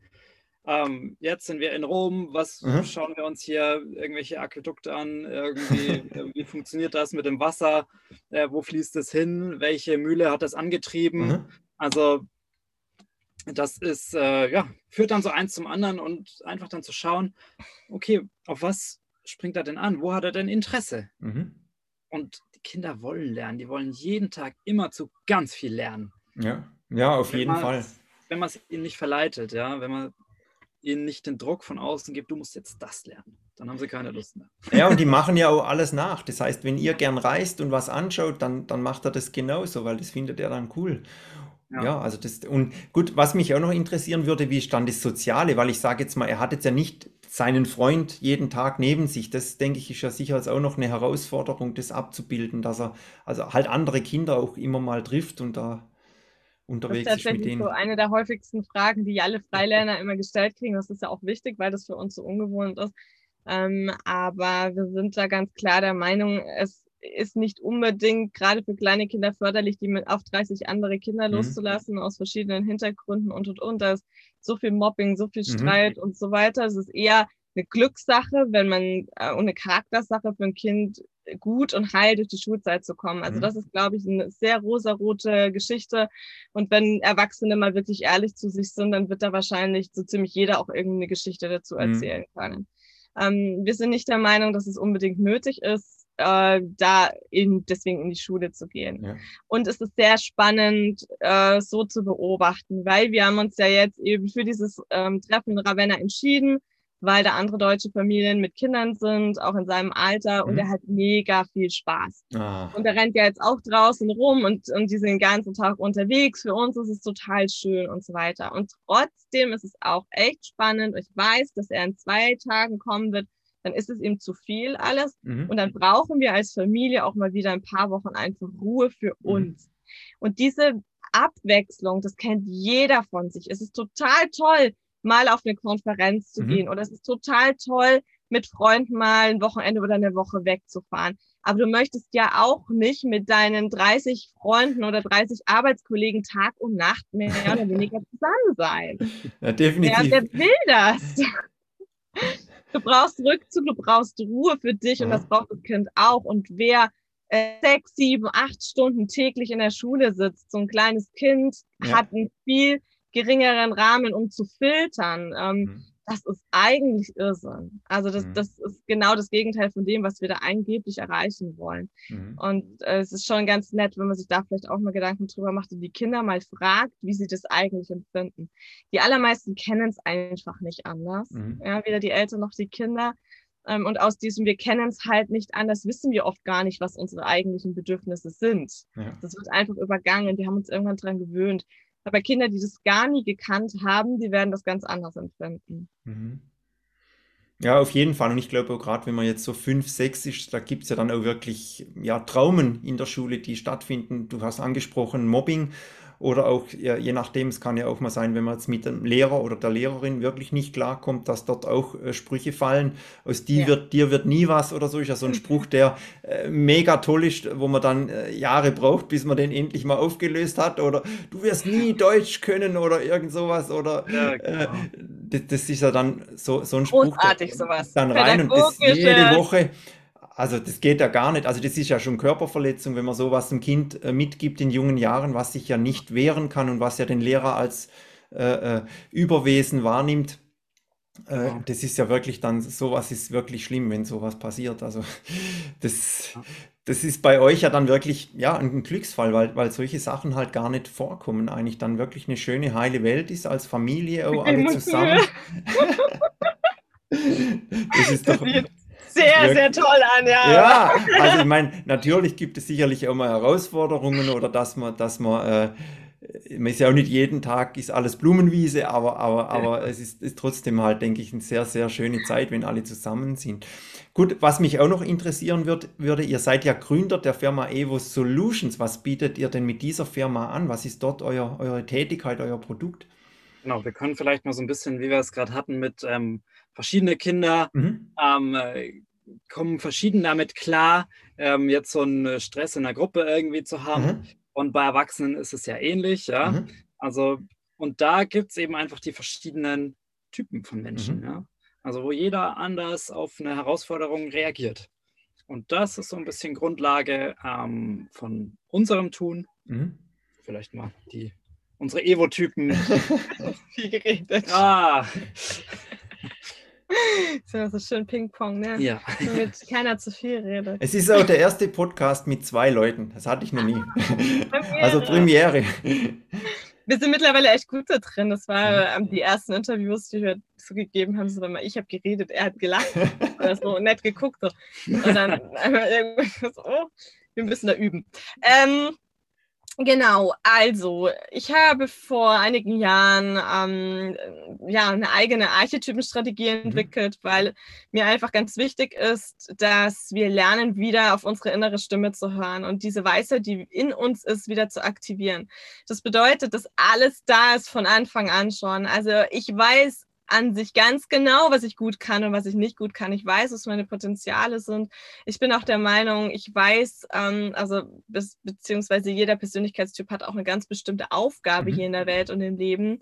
ähm, jetzt sind wir in Rom, was mhm. schauen wir uns hier irgendwelche Aquädukte an, irgendwie, wie funktioniert das mit dem Wasser, äh, wo fließt es hin, welche Mühle hat das angetrieben, mhm. also das ist, äh, ja, führt dann so eins zum anderen und einfach dann zu schauen, okay, auf was springt er denn an, wo hat er denn Interesse? Mhm. Und die Kinder wollen lernen, die wollen jeden Tag immer zu ganz viel lernen. Ja. Ja, auf jeden Fall. Wenn man es ihnen nicht verleitet, ja, wenn man ihnen nicht den Druck von außen gibt, du musst jetzt das lernen, dann haben sie keine Lust mehr. Ja, und die machen ja auch alles nach. Das heißt, wenn ihr gern reist und was anschaut, dann, dann macht er das genauso, weil das findet er dann cool. Ja. ja. also das, und gut, was mich auch noch interessieren würde, wie ist dann das Soziale, weil ich sage jetzt mal, er hat jetzt ja nicht seinen Freund jeden Tag neben sich. Das denke ich ist ja sicher auch noch eine Herausforderung, das abzubilden, dass er also halt andere Kinder auch immer mal trifft und da unterwegs das ist. tatsächlich ist mit denen. so eine der häufigsten Fragen, die alle Freilerner immer gestellt kriegen. Das ist ja auch wichtig, weil das für uns so ungewohnt ist. Ähm, aber wir sind da ganz klar der Meinung, es ist nicht unbedingt gerade für kleine Kinder förderlich, die mit auf 30 andere Kinder mhm. loszulassen aus verschiedenen Hintergründen und und und. Da ist so viel Mobbing, so viel mhm. Streit mhm. und so weiter. Es ist eher eine Glückssache, wenn man äh, und eine Charaktersache für ein Kind gut und heil durch die Schulzeit zu kommen. Also mhm. das ist, glaube ich, eine sehr rosarote Geschichte. Und wenn Erwachsene mal wirklich ehrlich zu sich sind, dann wird da wahrscheinlich so ziemlich jeder auch irgendeine Geschichte dazu mhm. erzählen mhm. können. Ähm, wir sind nicht der Meinung, dass es unbedingt nötig ist, äh, da in, deswegen in die Schule zu gehen. Ja. Und es ist sehr spannend, äh, so zu beobachten, weil wir haben uns ja jetzt eben für dieses ähm, Treffen in Ravenna entschieden weil da andere deutsche Familien mit Kindern sind, auch in seinem Alter, und mhm. er hat mega viel Spaß. Ah. Und er rennt ja jetzt auch draußen rum und, und die sind den ganzen Tag unterwegs. Für uns ist es total schön und so weiter. Und trotzdem ist es auch echt spannend. Ich weiß, dass er in zwei Tagen kommen wird. Dann ist es ihm zu viel alles. Mhm. Und dann brauchen wir als Familie auch mal wieder ein paar Wochen einfach Ruhe für mhm. uns. Mhm. Und diese Abwechslung, das kennt jeder von sich. Es ist total toll, mal auf eine Konferenz zu mhm. gehen. Oder es ist total toll, mit Freunden mal ein Wochenende oder eine Woche wegzufahren. Aber du möchtest ja auch nicht mit deinen 30 Freunden oder 30 Arbeitskollegen Tag und Nacht mehr oder weniger zusammen sein. Ja, definitiv. Wer, wer will das? Du brauchst Rückzug, du brauchst Ruhe für dich und das braucht das Kind auch. Und wer äh, sechs, sieben, acht Stunden täglich in der Schule sitzt, so ein kleines Kind ja. hat ein viel geringeren Rahmen, um zu filtern. Ähm, mhm. Das ist eigentlich Irrsinn. Also das, mhm. das ist genau das Gegenteil von dem, was wir da angeblich erreichen wollen. Mhm. Und äh, es ist schon ganz nett, wenn man sich da vielleicht auch mal Gedanken drüber macht und die Kinder mal fragt, wie sie das eigentlich empfinden. Die allermeisten kennen es einfach nicht anders. Mhm. Ja, weder die Eltern noch die Kinder. Ähm, und aus diesem, wir kennen es halt nicht anders, wissen wir oft gar nicht, was unsere eigentlichen Bedürfnisse sind. Ja. Das wird einfach übergangen. Wir haben uns irgendwann dran gewöhnt. Aber Kinder, die das gar nie gekannt haben, die werden das ganz anders empfinden. Mhm. Ja, auf jeden Fall. Und ich glaube auch gerade, wenn man jetzt so fünf, sechs ist, da gibt es ja dann auch wirklich ja, Traumen in der Schule, die stattfinden. Du hast angesprochen Mobbing. Oder auch, ja, je nachdem, es kann ja auch mal sein, wenn man jetzt mit dem Lehrer oder der Lehrerin wirklich nicht klarkommt, dass dort auch äh, Sprüche fallen. Aus die ja. wird, dir wird nie was oder so. Ist ja so ein Spruch, der äh, mega toll ist, wo man dann äh, Jahre braucht, bis man den endlich mal aufgelöst hat. Oder du wirst nie Deutsch können oder irgend sowas. Oder ja, genau. das, das, ist ja dann so, so ein Spruch. Großartig, sowas. Dann rein und das jede Woche also das geht ja gar nicht. Also das ist ja schon Körperverletzung, wenn man sowas einem Kind äh, mitgibt in jungen Jahren, was sich ja nicht wehren kann und was ja den Lehrer als äh, äh, Überwesen wahrnimmt. Äh, ja. Das ist ja wirklich dann, sowas ist wirklich schlimm, wenn sowas passiert. Also das, das ist bei euch ja dann wirklich ja, ein Glücksfall, weil, weil solche Sachen halt gar nicht vorkommen. Eigentlich dann wirklich eine schöne, heile Welt ist als Familie, oh, alle zusammen. das ist doch sehr, sehr toll an, ja. Ja, also ich meine, natürlich gibt es sicherlich auch mal Herausforderungen oder dass man, dass man, äh, man ist ja auch nicht jeden Tag, ist alles Blumenwiese, aber, aber, aber es ist, ist trotzdem halt, denke ich, eine sehr, sehr schöne Zeit, wenn alle zusammen sind. Gut, was mich auch noch interessieren wird, würde, ihr seid ja Gründer der Firma Evo Solutions. Was bietet ihr denn mit dieser Firma an? Was ist dort euer, eure Tätigkeit, euer Produkt? Genau, wir können vielleicht mal so ein bisschen, wie wir es gerade hatten, mit ähm, verschiedene Kinder mhm. ähm, kommen verschieden damit klar, ähm, jetzt so einen Stress in der Gruppe irgendwie zu haben. Mhm. Und bei Erwachsenen ist es ja ähnlich, ja. Mhm. Also, und da gibt es eben einfach die verschiedenen Typen von Menschen, mhm. ja. Also, wo jeder anders auf eine Herausforderung reagiert. Und das ist so ein bisschen Grundlage ähm, von unserem Tun. Mhm. Vielleicht mal die unsere Evo-Typen. Viel geredet. Ah. Ist ja so schön Ping-Pong, ne? Ja. Damit keiner zu viel redet. Es ist auch der erste Podcast mit zwei Leuten. Das hatte ich noch nie. Premiere. Also Premiere. Wir sind mittlerweile echt gut da drin. Das war ähm, die ersten Interviews, die wir so gegeben haben. So, ich habe geredet, er hat gelacht oder so nett geguckt. So. Und dann einmal irgendwie so, oh, wir müssen da üben. Ähm, Genau, also ich habe vor einigen Jahren ähm, ja eine eigene Archetypenstrategie mhm. entwickelt, mhm. weil mir einfach ganz wichtig ist, dass wir lernen, wieder auf unsere innere Stimme zu hören und diese Weisheit, die in uns ist, wieder zu aktivieren. Das bedeutet, dass alles da ist von Anfang an schon. Also ich weiß an sich ganz genau, was ich gut kann und was ich nicht gut kann. Ich weiß, was meine Potenziale sind. Ich bin auch der Meinung, ich weiß, ähm, also bis, beziehungsweise jeder Persönlichkeitstyp hat auch eine ganz bestimmte Aufgabe mhm. hier in der Welt und im Leben.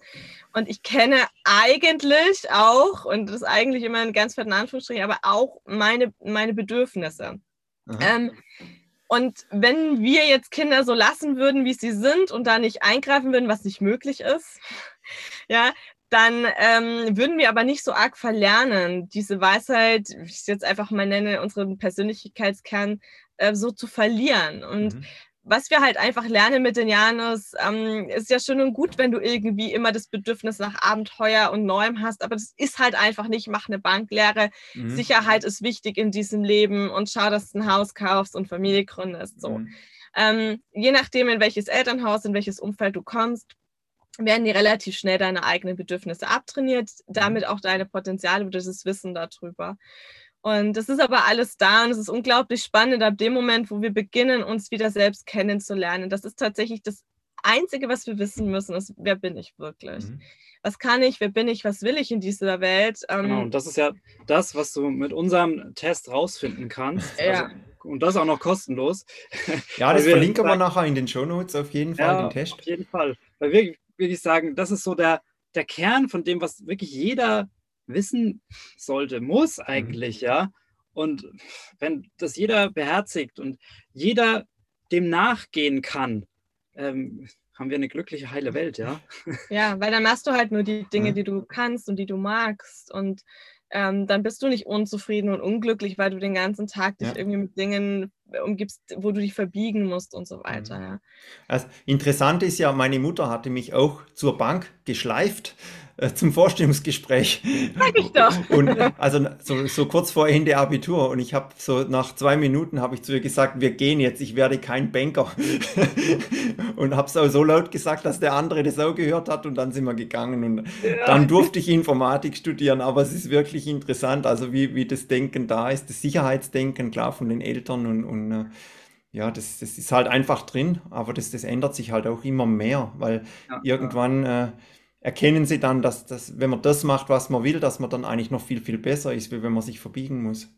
Und ich kenne eigentlich auch, und das ist eigentlich immer ein ganz fetten Anführungsstrich, aber auch meine, meine Bedürfnisse. Ähm, und wenn wir jetzt Kinder so lassen würden, wie sie sind und da nicht eingreifen würden, was nicht möglich ist, ja, dann ähm, würden wir aber nicht so arg verlernen, diese Weisheit, wie ich es jetzt einfach mal nenne, unseren Persönlichkeitskern äh, so zu verlieren. Und mhm. was wir halt einfach lernen mit den Janus, ähm, ist ja schön und gut, wenn du irgendwie immer das Bedürfnis nach Abenteuer und Neuem hast, aber das ist halt einfach nicht, mach eine Banklehre. Mhm. Sicherheit ist wichtig in diesem Leben und schau, dass du ein Haus kaufst und Familie gründest. So. Mhm. Ähm, je nachdem, in welches Elternhaus, in welches Umfeld du kommst, werden die relativ schnell deine eigenen Bedürfnisse abtrainiert, damit mhm. auch deine Potenziale und das Wissen darüber. Und das ist aber alles da und es ist unglaublich spannend ab dem Moment, wo wir beginnen, uns wieder selbst kennenzulernen. Das ist tatsächlich das Einzige, was wir wissen müssen, ist, wer bin ich wirklich? Mhm. Was kann ich, wer bin ich, was will ich in dieser Welt? Ähm, genau, und das ist ja das, was du mit unserem Test rausfinden kannst. Ja. Also, und das auch noch kostenlos. Ja, das verlinken wir nachher in den Show Notes auf jeden Fall, ja, den Test. Auf jeden Fall. Weil wir, würde ich sagen, das ist so der, der Kern von dem, was wirklich jeder wissen sollte, muss mhm. eigentlich, mhm. ja. Und wenn das jeder beherzigt und jeder dem nachgehen kann, ähm, haben wir eine glückliche, heile Welt, ja. Ja, weil dann machst du halt nur die Dinge, die du kannst und die du magst. Und ähm, dann bist du nicht unzufrieden und unglücklich, weil du den ganzen Tag dich ja. irgendwie mit Dingen umgibst, wo du dich verbiegen musst und so weiter. Mhm. Ja. Also, interessant ist ja, meine Mutter hatte mich auch zur Bank geschleift äh, zum Vorstellungsgespräch. Sag ich doch. Und also so, so kurz vor Ende Abitur. Und ich habe so nach zwei Minuten habe ich zu ihr gesagt, wir gehen jetzt, ich werde kein Banker. und habe es auch so laut gesagt, dass der andere das auch gehört hat. Und dann sind wir gegangen. Und ja. dann durfte ich Informatik studieren, aber es ist wirklich interessant, also wie, wie das Denken da ist, das Sicherheitsdenken, klar, von den Eltern. Und, und äh, ja, das, das ist halt einfach drin, aber das, das ändert sich halt auch immer mehr, weil ja, irgendwann äh, erkennen sie dann, dass, dass, wenn man das macht, was man will, dass man dann eigentlich noch viel, viel besser ist, wie wenn man sich verbiegen muss.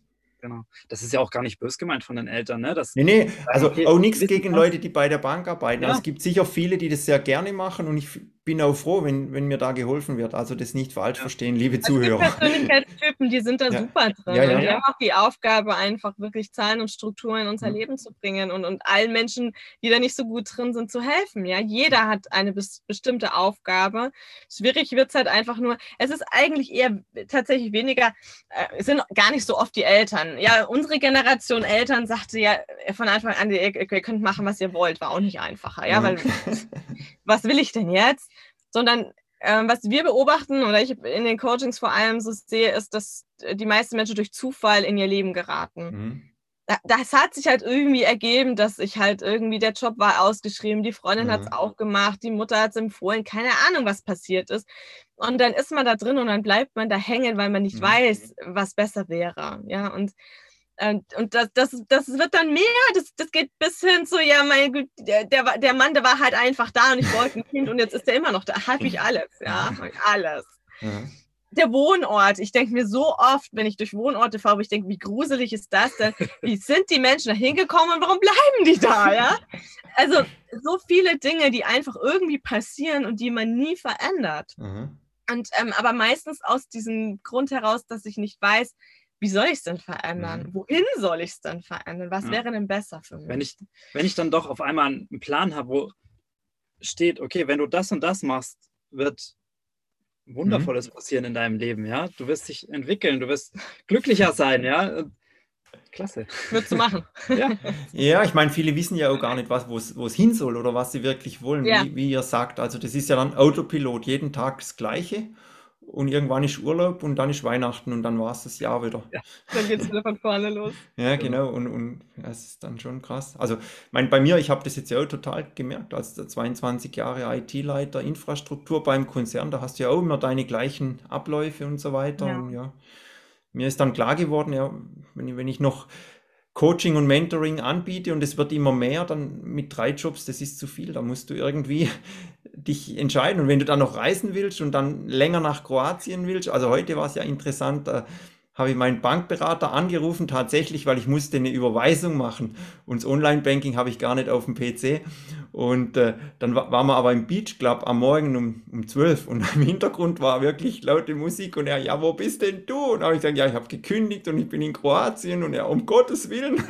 Genau. Das ist ja auch gar nicht bös gemeint von den Eltern, ne? Das, nee, nee, also auch nichts gegen Leute, die bei der Bank arbeiten. Ja. Also es gibt sicher viele, die das sehr gerne machen und ich bin auch froh, wenn, wenn mir da geholfen wird. Also das nicht falsch ja. verstehen, liebe also Zuhörer. Die Persönlichkeitstypen, die sind da ja. super drin. Ja, die haben auch die Aufgabe, einfach wirklich Zahlen und Strukturen in unser mhm. Leben zu bringen und, und allen Menschen, die da nicht so gut drin sind, zu helfen. Ja, jeder hat eine bes bestimmte Aufgabe. Schwierig wird es halt einfach nur, es ist eigentlich eher tatsächlich weniger, äh, es sind gar nicht so oft die Eltern. Ja, unsere Generation Eltern sagte ja von Anfang an, ihr, ihr könnt machen, was ihr wollt, war auch nicht einfacher. Ja, mhm. weil was will ich denn jetzt? Sondern ähm, was wir beobachten oder ich in den Coachings vor allem so sehe, ist, dass die meisten Menschen durch Zufall in ihr Leben geraten. Mhm. Das hat sich halt irgendwie ergeben, dass ich halt irgendwie, der Job war ausgeschrieben, die Freundin mhm. hat es auch gemacht, die Mutter hat es empfohlen, keine Ahnung, was passiert ist. Und dann ist man da drin und dann bleibt man da hängen, weil man nicht mhm. weiß, was besser wäre. Ja, und und, und das, das, das wird dann mehr, das, das geht bis hin zu, ja, mein Gott, der, der, Mann, der war halt einfach da und ich wollte ein Kind und jetzt ist er immer noch da. Habe ich alles, ja, alles. Ja. Der Wohnort, ich denke mir so oft, wenn ich durch Wohnorte fahre, ich denke, wie gruselig ist das denn? Wie sind die Menschen da hingekommen und warum bleiben die da, ja? Also so viele Dinge, die einfach irgendwie passieren und die man nie verändert. Mhm. Und ähm, aber meistens aus diesem Grund heraus, dass ich nicht weiß, wie soll ich es denn verändern? Mhm. Wohin soll ich es denn verändern? Was ja. wäre denn besser für mich? Wenn ich, wenn ich dann doch auf einmal einen Plan habe, wo steht, okay, wenn du das und das machst, wird Wundervolles mhm. passieren in deinem Leben, ja. Du wirst dich entwickeln, du wirst glücklicher sein, ja. Klasse. Würdest du machen. ja. ja, ich meine, viele wissen ja auch gar nicht, wo es hin soll oder was sie wirklich wollen, ja. wie, wie ihr sagt. Also das ist ja dann Autopilot, jeden Tag das Gleiche. Und irgendwann ist Urlaub und dann ist Weihnachten und dann war es das Jahr wieder. Ja, dann geht es wieder von vorne los. Ja, genau. Und, und das ist dann schon krass. Also, mein, bei mir, ich habe das jetzt ja auch total gemerkt, als 22 Jahre IT-Leiter Infrastruktur beim Konzern, da hast du ja auch immer deine gleichen Abläufe und so weiter. Ja. Und ja, mir ist dann klar geworden, ja, wenn ich, wenn ich noch Coaching und Mentoring anbiete und es wird immer mehr, dann mit drei Jobs, das ist zu viel. Da musst du irgendwie dich entscheiden. Und wenn du dann noch reisen willst und dann länger nach Kroatien willst, also heute war es ja interessant, äh, habe ich meinen Bankberater angerufen, tatsächlich, weil ich musste eine Überweisung machen. Und das Online-Banking habe ich gar nicht auf dem PC. Und äh, dann war, waren wir aber im Beach Club am Morgen um, um 12 und im Hintergrund war wirklich laute Musik und er, ja, wo bist denn du? Und habe ich gesagt, ja, ich habe gekündigt und ich bin in Kroatien und er, um Gottes Willen,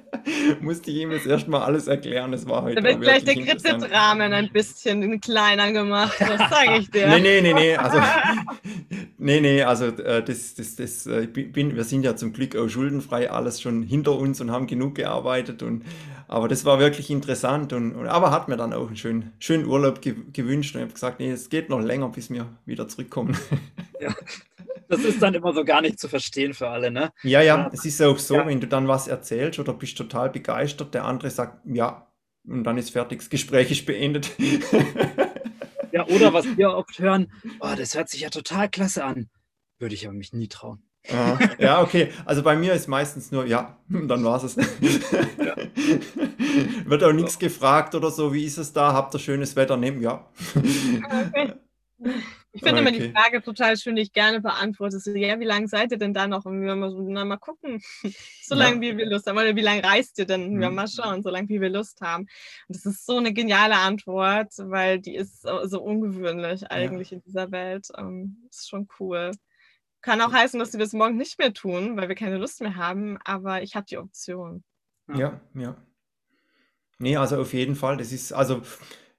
musste ich ihm das erstmal alles erklären. Das war heute. Da wird gleich der Kreditrahmen ein bisschen kleiner gemacht, das sage ich dir. nee, nee, nee, nee, also, nee, nee, also äh, das, das, das, äh, bin, wir sind ja zum Glück auch schuldenfrei, alles schon hinter uns und haben genug gearbeitet und aber das war wirklich interessant und, und aber hat mir dann auch einen schönen, schönen Urlaub ge gewünscht und ich habe gesagt, nee, es geht noch länger, bis wir wieder zurückkommen. Ja, das ist dann immer so gar nicht zu verstehen für alle, ne? Ja, ja, es ist auch so, ja. wenn du dann was erzählst oder bist total begeistert, der andere sagt, ja, und dann ist fertig, das Gespräch ist beendet. Ja, oder was wir oft hören, oh, das hört sich ja total klasse an. Würde ich aber mich nie trauen. Ah, ja, okay. Also bei mir ist meistens nur, ja, dann war es. Ja. Wird auch nichts gefragt oder so, wie ist es da? Habt ihr schönes Wetter? Nehmen, ja. Okay. Ich finde okay. immer die Frage total schön, die ich gerne beantworte. So, ja, wie lange seid ihr denn da noch? Und wir mal, so, na, mal gucken. so lange, ja. wie wir Lust haben. Oder wie lange reist ihr denn? Mhm. Ja, mal schauen, so lange, wie wir Lust haben. Und das ist so eine geniale Antwort, weil die ist so ungewöhnlich eigentlich ja. in dieser Welt. Ähm, ist schon cool. Kann auch heißen, dass wir das morgen nicht mehr tun, weil wir keine Lust mehr haben, aber ich habe die Option. Ja, ja. Nee, also auf jeden Fall. Das ist also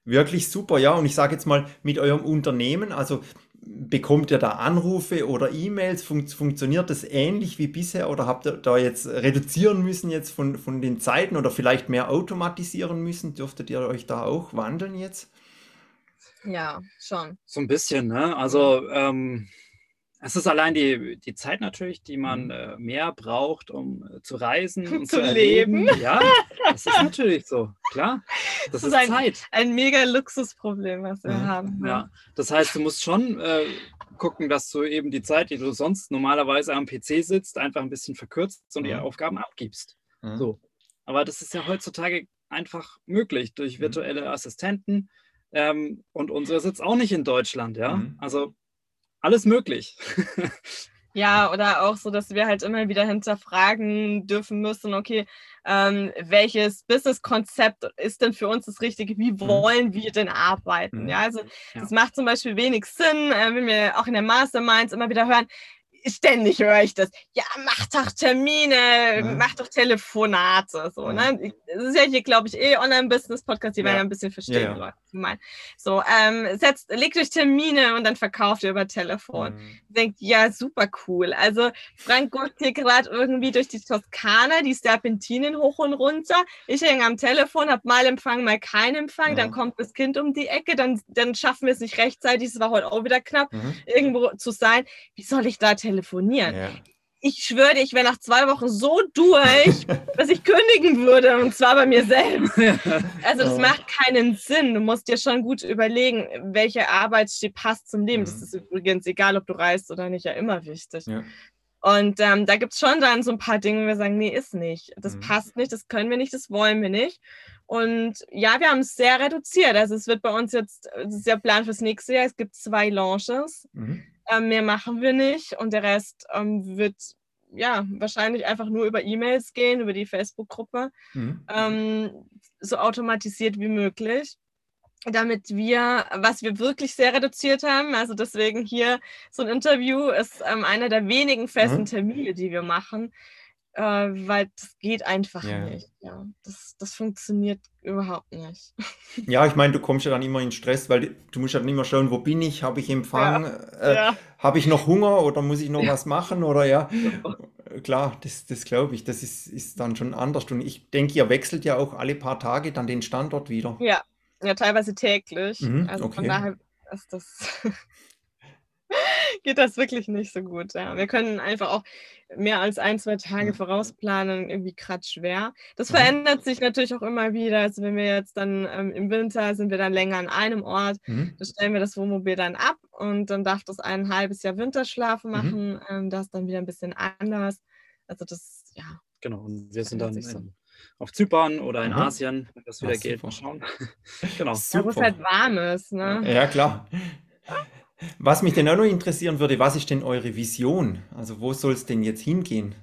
wirklich super, ja. Und ich sage jetzt mal, mit eurem Unternehmen, also bekommt ihr da Anrufe oder E-Mails? Fun funktioniert das ähnlich wie bisher oder habt ihr da jetzt reduzieren müssen jetzt von, von den Zeiten oder vielleicht mehr automatisieren müssen? Dürftet ihr euch da auch wandeln jetzt? Ja, schon. So ein bisschen, ne? Also ähm, es ist allein die, die Zeit natürlich, die man mhm. äh, mehr braucht, um äh, zu reisen und zu, zu leben. Ja, das ist natürlich so, klar. Das, das ist, ist ein, Zeit. Ein mega Luxusproblem, was wir ja. haben. Ja. ja, das heißt, du musst schon äh, gucken, dass du eben die Zeit, die du sonst normalerweise am PC sitzt, einfach ein bisschen verkürzt und die Aufgaben abgibst. Mhm. So. Aber das ist ja heutzutage einfach möglich durch mhm. virtuelle Assistenten. Ähm, und unsere sitzt auch nicht in Deutschland, ja. Mhm. Also alles möglich. Ja, oder auch so, dass wir halt immer wieder hinterfragen dürfen müssen, okay, ähm, welches Business-Konzept ist denn für uns das Richtige? Wie mhm. wollen wir denn arbeiten? Mhm. Ja, also ja. das macht zum Beispiel wenig Sinn, äh, wenn wir auch in der Masterminds immer wieder hören, ständig höre ich das. Ja, mach doch Termine, ja. mach doch Telefonate. So, ja. ne? Das ist ja hier, glaube ich, eh Online-Business-Podcast, die ja. werden ja ein bisschen verstehen, ja, Leute. Meinen. So, ähm, setzt, legt euch Termine und dann verkauft ihr über Telefon. Mhm. Denkt, ja, super cool. Also, Frank guckt hier gerade irgendwie durch die Toskana, die Serpentinen hoch und runter. Ich hänge am Telefon, habe mal Empfang, mal keinen Empfang. Dann kommt das Kind um die Ecke, dann, dann schaffen wir es nicht rechtzeitig. Es war heute auch wieder knapp, mhm. irgendwo zu sein. Wie soll ich da telefonieren? Telefonieren. Ja. Ich schwöre dir, ich wäre nach zwei Wochen so durch, dass ich kündigen würde und zwar bei mir selbst. Also das oh. macht keinen Sinn. Du musst dir schon gut überlegen, welche Arbeitsstil passt zum Leben. Mhm. Das ist übrigens egal, ob du reist oder nicht, ja immer wichtig. Ja. Und ähm, da gibt es schon dann so ein paar Dinge, wo wir sagen, nee, ist nicht. Das mhm. passt nicht, das können wir nicht, das wollen wir nicht. Und ja, wir haben es sehr reduziert. Also es wird bei uns jetzt, das ist der Plan fürs nächste Jahr, es gibt zwei Launches. Mhm. Ähm, mehr machen wir nicht und der Rest ähm, wird ja wahrscheinlich einfach nur über E-Mails gehen, über die Facebook-Gruppe, mhm. ähm, so automatisiert wie möglich damit wir, was wir wirklich sehr reduziert haben, also deswegen hier so ein Interview ist ähm, einer der wenigen festen mhm. Termine, die wir machen, äh, weil das geht einfach ja. nicht. Ja, das, das funktioniert überhaupt nicht. Ja, ich meine, du kommst ja dann immer in Stress, weil du musst ja dann immer schauen, wo bin ich, habe ich Empfang, ja. Äh, ja. habe ich noch Hunger oder muss ich noch was machen oder ja. Klar, das, das glaube ich, das ist, ist dann schon anders. Und ich denke, ihr wechselt ja auch alle paar Tage dann den Standort wieder. Ja, ja teilweise täglich. Mhm, also okay. von daher ist das geht das wirklich nicht so gut. Ja. Wir können einfach auch mehr als ein, zwei Tage vorausplanen, irgendwie gerade schwer. Das verändert sich natürlich auch immer wieder. Also wenn wir jetzt dann ähm, im Winter sind wir dann länger an einem Ort, mhm. dann stellen wir das Wohnmobil dann ab und dann darf das ein halbes Jahr Winterschlafen mhm. machen. Mhm. Ähm, das ist dann wieder ein bisschen anders. Also das, ja. Genau, und wir sind dann so. Auf Zypern oder in mhm. Asien, wenn das wieder Ach, geht. Mal schauen. genau. Super. wo es halt warm ist. Ne? Ja, klar. Was mich denn auch noch interessieren würde, was ist denn eure Vision? Also wo soll es denn jetzt hingehen?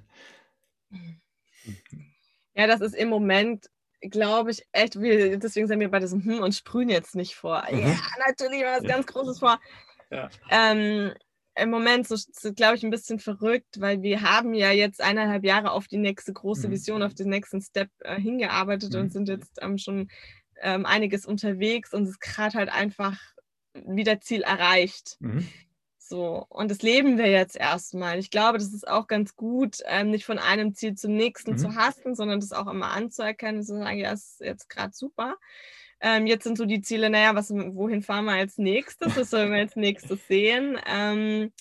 Ja, das ist im Moment, glaube ich, echt, wir, deswegen sind wir bei diesem Hm und sprühen jetzt nicht vor. Mhm. Ja, natürlich was ja. ganz Großes vor. Ja. Ähm, Im Moment so, so glaube ich, ein bisschen verrückt, weil wir haben ja jetzt eineinhalb Jahre auf die nächste große mhm. Vision, auf den nächsten Step äh, hingearbeitet mhm. und sind jetzt ähm, schon ähm, einiges unterwegs und es ist gerade halt einfach wieder Ziel erreicht. Mhm. So, und das leben wir jetzt erstmal. Ich glaube, das ist auch ganz gut, ähm, nicht von einem Ziel zum nächsten mhm. zu hasten, sondern das auch immer anzuerkennen, zu sagen, ja, ist jetzt gerade super. Ähm, jetzt sind so die Ziele, naja, was, wohin fahren wir als nächstes? Was sollen wir als nächstes sehen? Ähm,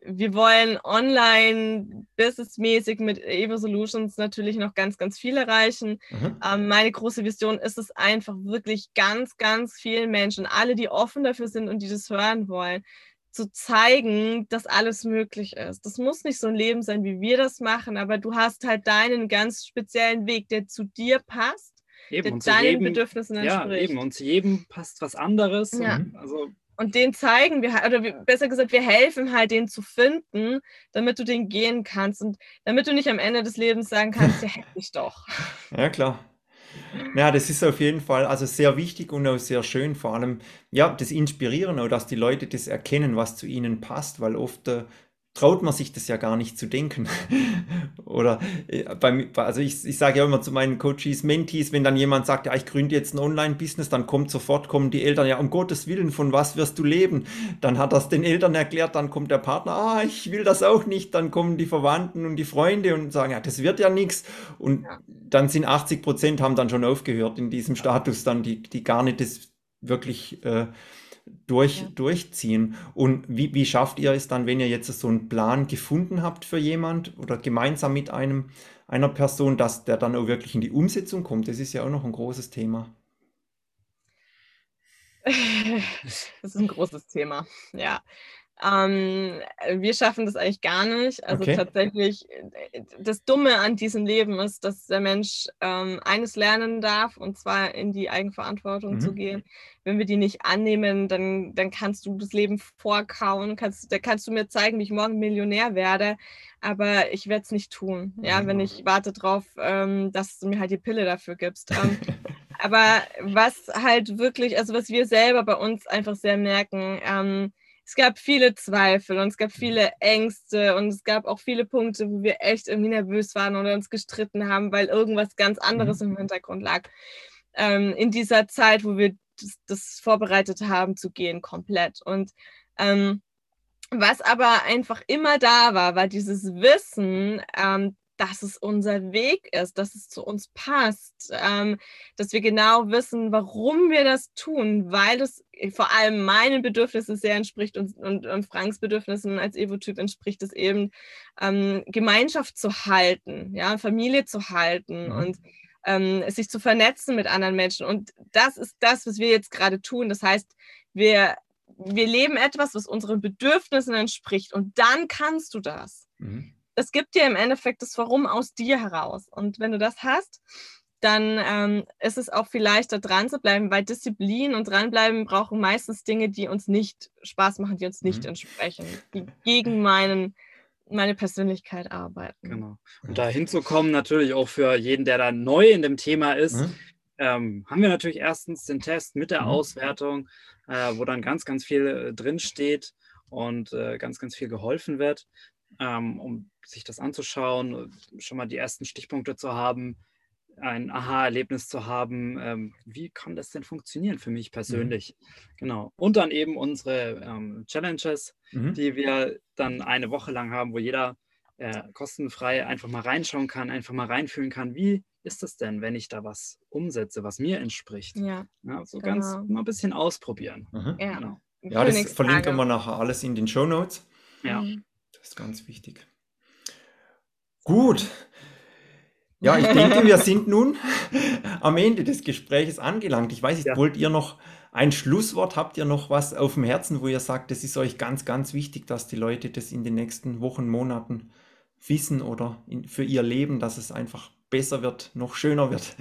wir wollen online businessmäßig mit Evo Solutions natürlich noch ganz, ganz viel erreichen. Mhm. Ähm, meine große Vision ist es einfach wirklich ganz, ganz vielen Menschen, alle, die offen dafür sind und die das hören wollen, zu zeigen, dass alles möglich ist. Das muss nicht so ein Leben sein, wie wir das machen, aber du hast halt deinen ganz speziellen Weg, der zu dir passt. Eben, der deinen jedem, Bedürfnissen entspricht. Ja, eben. Und zu jedem passt was anderes. Ja. Also und den zeigen wir, oder besser gesagt, wir helfen halt, den zu finden, damit du den gehen kannst und damit du nicht am Ende des Lebens sagen kannst, ja, hätte ich doch. Ja, klar. Ja, das ist auf jeden Fall also sehr wichtig und auch sehr schön, vor allem ja, das Inspirieren, auch dass die Leute das erkennen, was zu ihnen passt, weil oft äh, traut man sich das ja gar nicht zu denken. Oder äh, bei, also ich, ich sage ja immer zu meinen Coaches, Mentees, wenn dann jemand sagt, ja, ich gründe jetzt ein Online-Business, dann kommt sofort, kommen die Eltern, ja, um Gottes Willen, von was wirst du leben? Dann hat das den Eltern erklärt, dann kommt der Partner, ah, ich will das auch nicht, dann kommen die Verwandten und die Freunde und sagen, ja, das wird ja nichts. Und dann sind 80 Prozent haben dann schon aufgehört in diesem Status, dann die, die gar nicht das wirklich äh, durch, ja. durchziehen. Und wie, wie schafft ihr es dann, wenn ihr jetzt so einen Plan gefunden habt für jemand oder gemeinsam mit einem, einer Person, dass der dann auch wirklich in die Umsetzung kommt? Das ist ja auch noch ein großes Thema. Das ist ein großes Thema, ja. Ähm, wir schaffen das eigentlich gar nicht. Also okay. tatsächlich, äh, das Dumme an diesem Leben ist, dass der Mensch ähm, eines lernen darf, und zwar in die Eigenverantwortung mhm. zu gehen. Wenn wir die nicht annehmen, dann, dann kannst du das Leben vorkauen, kannst, da kannst du mir zeigen, wie ich morgen Millionär werde, aber ich werde es nicht tun. Ja, mhm. wenn ich warte darauf, ähm, dass du mir halt die Pille dafür gibst. Ähm, aber was halt wirklich, also was wir selber bei uns einfach sehr merken, ähm, es gab viele Zweifel und es gab viele Ängste und es gab auch viele Punkte, wo wir echt irgendwie nervös waren oder uns gestritten haben, weil irgendwas ganz anderes mhm. im Hintergrund lag. Ähm, in dieser Zeit, wo wir das, das, vorbereitet haben zu gehen, komplett. Und ähm, was aber einfach immer da war, war dieses Wissen, ähm, dass es unser Weg ist, dass es zu uns passt, ähm, dass wir genau wissen, warum wir das tun, weil es vor allem meinen Bedürfnissen sehr entspricht und, und, und Franks Bedürfnissen als Evo-Typ entspricht es eben, ähm, Gemeinschaft zu halten, ja, Familie zu halten mhm. und ähm, sich zu vernetzen mit anderen Menschen. Und das ist das, was wir jetzt gerade tun. Das heißt, wir, wir leben etwas, was unseren Bedürfnissen entspricht und dann kannst du das. Mhm es gibt dir im Endeffekt das Warum aus dir heraus. Und wenn du das hast, dann ähm, ist es auch viel leichter dran zu bleiben, weil Disziplin und dranbleiben brauchen meistens Dinge, die uns nicht Spaß machen, die uns nicht mhm. entsprechen, die gegen meinen, meine Persönlichkeit arbeiten. Genau. Und da hinzukommen, natürlich auch für jeden, der da neu in dem Thema ist, mhm. ähm, haben wir natürlich erstens den Test mit der mhm. Auswertung, äh, wo dann ganz, ganz viel äh, drinsteht und äh, ganz, ganz viel geholfen wird ähm, um sich das anzuschauen, schon mal die ersten Stichpunkte zu haben, ein Aha-Erlebnis zu haben, ähm, wie kann das denn funktionieren für mich mhm. persönlich? Mhm. Genau. Und dann eben unsere ähm, Challenges, mhm. die wir dann eine Woche lang haben, wo jeder äh, kostenfrei einfach mal reinschauen kann, einfach mal reinfühlen kann, wie ist das denn, wenn ich da was umsetze, was mir entspricht? Ja. ja so genau. ganz mal ein bisschen ausprobieren. Mhm. Ja. Genau. Ja, das verlinken wir nachher alles in den Show Notes. Ja. Das ist ganz wichtig. Gut. Ja, ich denke, wir sind nun am Ende des Gesprächs angelangt. Ich weiß nicht, ja. wollt ihr noch ein Schlusswort? Habt ihr noch was auf dem Herzen, wo ihr sagt, das ist euch ganz, ganz wichtig, dass die Leute das in den nächsten Wochen, Monaten wissen oder in, für ihr Leben, dass es einfach besser wird, noch schöner wird?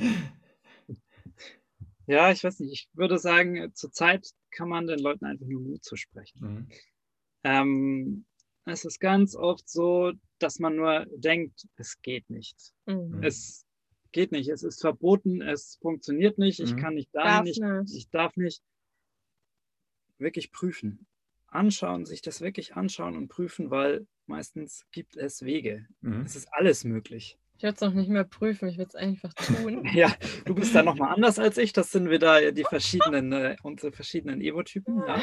Ja, ich weiß nicht. Ich würde sagen, zurzeit kann man den Leuten einfach nur Mut zusprechen. Mhm. Ähm, es ist ganz oft so, dass man nur denkt, es geht nicht. Mhm. Es geht nicht, es ist verboten, es funktioniert nicht, ich mhm. kann nicht da nicht, nicht, ich darf nicht. Wirklich prüfen. Anschauen, sich das wirklich anschauen und prüfen, weil meistens gibt es Wege. Mhm. Es ist alles möglich. Ich würde es noch nicht mehr prüfen, ich würde es einfach tun. ja, du bist da nochmal anders als ich. Das sind wieder die verschiedenen, äh, unsere verschiedenen Evo-Typen. Ja.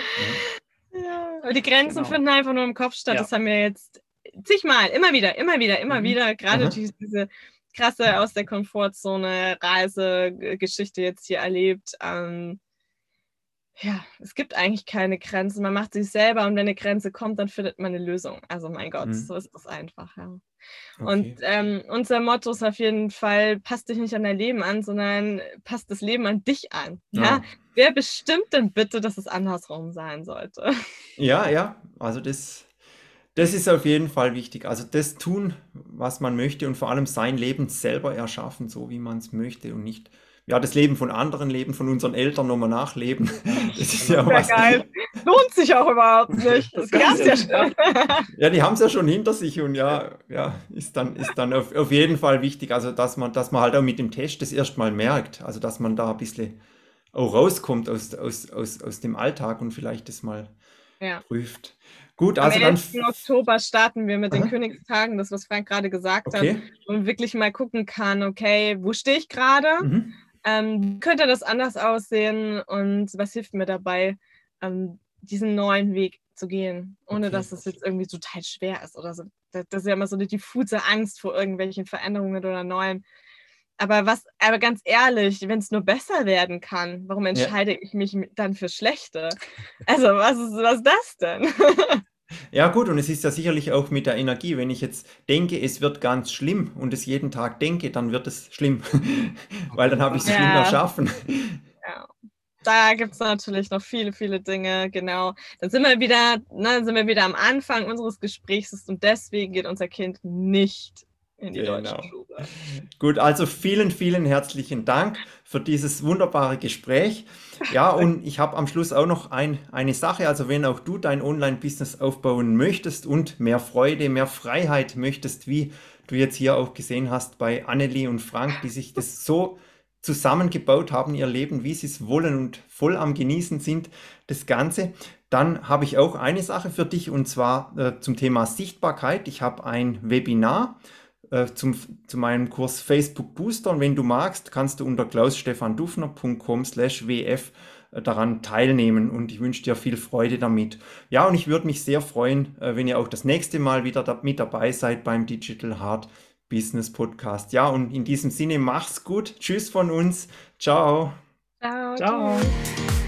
Aber die Grenzen genau. finden einfach nur im Kopf statt. Ja. Das haben wir jetzt zigmal, immer wieder, immer wieder, immer mhm. wieder. Gerade mhm. diese krasse aus der Komfortzone Reisegeschichte jetzt hier erlebt. Ähm, ja, es gibt eigentlich keine Grenzen. Man macht sich selber und wenn eine Grenze kommt, dann findet man eine Lösung. Also mein Gott, mhm. so ist es einfach. Ja. Okay. Und ähm, unser Motto ist auf jeden Fall, passt dich nicht an dein Leben an, sondern passt das Leben an dich an. Ja? ja. Wer bestimmt denn bitte, dass es andersrum sein sollte? Ja, ja, also das, das ist auf jeden Fall wichtig. Also das tun, was man möchte und vor allem sein Leben selber erschaffen, so wie man es möchte und nicht ja, das Leben von anderen leben, von unseren Eltern nochmal nachleben. Das ist ja was. Geil. Lohnt sich auch überhaupt nicht. Das das ja, schon. ja, die haben es ja schon hinter sich und ja, ja, ist dann, ist dann auf, auf jeden Fall wichtig, also dass man, dass man halt auch mit dem Test das erstmal merkt, also dass man da ein bisschen auch rauskommt aus, aus, aus, aus dem Alltag und vielleicht das mal ja. prüft. Gut, also Am 11. dann. Oktober starten wir mit den Aha. Königstagen, das, was Frank gerade gesagt okay. hat, und wirklich mal gucken kann, okay, wo stehe ich gerade? Mhm ähm, könnte das anders aussehen und was hilft mir dabei, ähm, diesen neuen Weg zu gehen, ohne okay. dass es jetzt irgendwie total schwer ist oder so. Das, das ist ja immer so eine diffuse Angst vor irgendwelchen Veränderungen oder Neuem. Aber was, aber ganz ehrlich, wenn es nur besser werden kann, warum entscheide ja. ich mich dann für schlechte? Also, was ist, was ist das denn? Ja, gut, und es ist ja sicherlich auch mit der Energie. Wenn ich jetzt denke, es wird ganz schlimm und es jeden Tag denke, dann wird es schlimm, weil dann habe ich es ja. schlimm erschaffen. Ja. Da gibt es natürlich noch viele, viele Dinge, genau. Dann sind wir wieder, ne, sind wir wieder am Anfang unseres Gesprächs und deswegen geht unser Kind nicht in die genau. deutsche Schule. Gut, also vielen, vielen herzlichen Dank für dieses wunderbare Gespräch. Ja, und ich habe am Schluss auch noch ein, eine Sache. Also wenn auch du dein Online-Business aufbauen möchtest und mehr Freude, mehr Freiheit möchtest, wie du jetzt hier auch gesehen hast bei Annelie und Frank, die sich das so zusammengebaut haben, ihr Leben, wie sie es wollen und voll am Genießen sind, das Ganze, dann habe ich auch eine Sache für dich und zwar äh, zum Thema Sichtbarkeit. Ich habe ein Webinar äh, zum, zu meinem Kurs Facebook Booster. Und wenn du magst, kannst du unter klausstefandufner.com slash wf äh, daran teilnehmen und ich wünsche dir viel Freude damit. Ja, und ich würde mich sehr freuen, äh, wenn ihr auch das nächste Mal wieder da, mit dabei seid beim Digital Hard Business Podcast. Ja, und in diesem Sinne, mach's gut. Tschüss von uns. Ciao. Ciao. Ciao.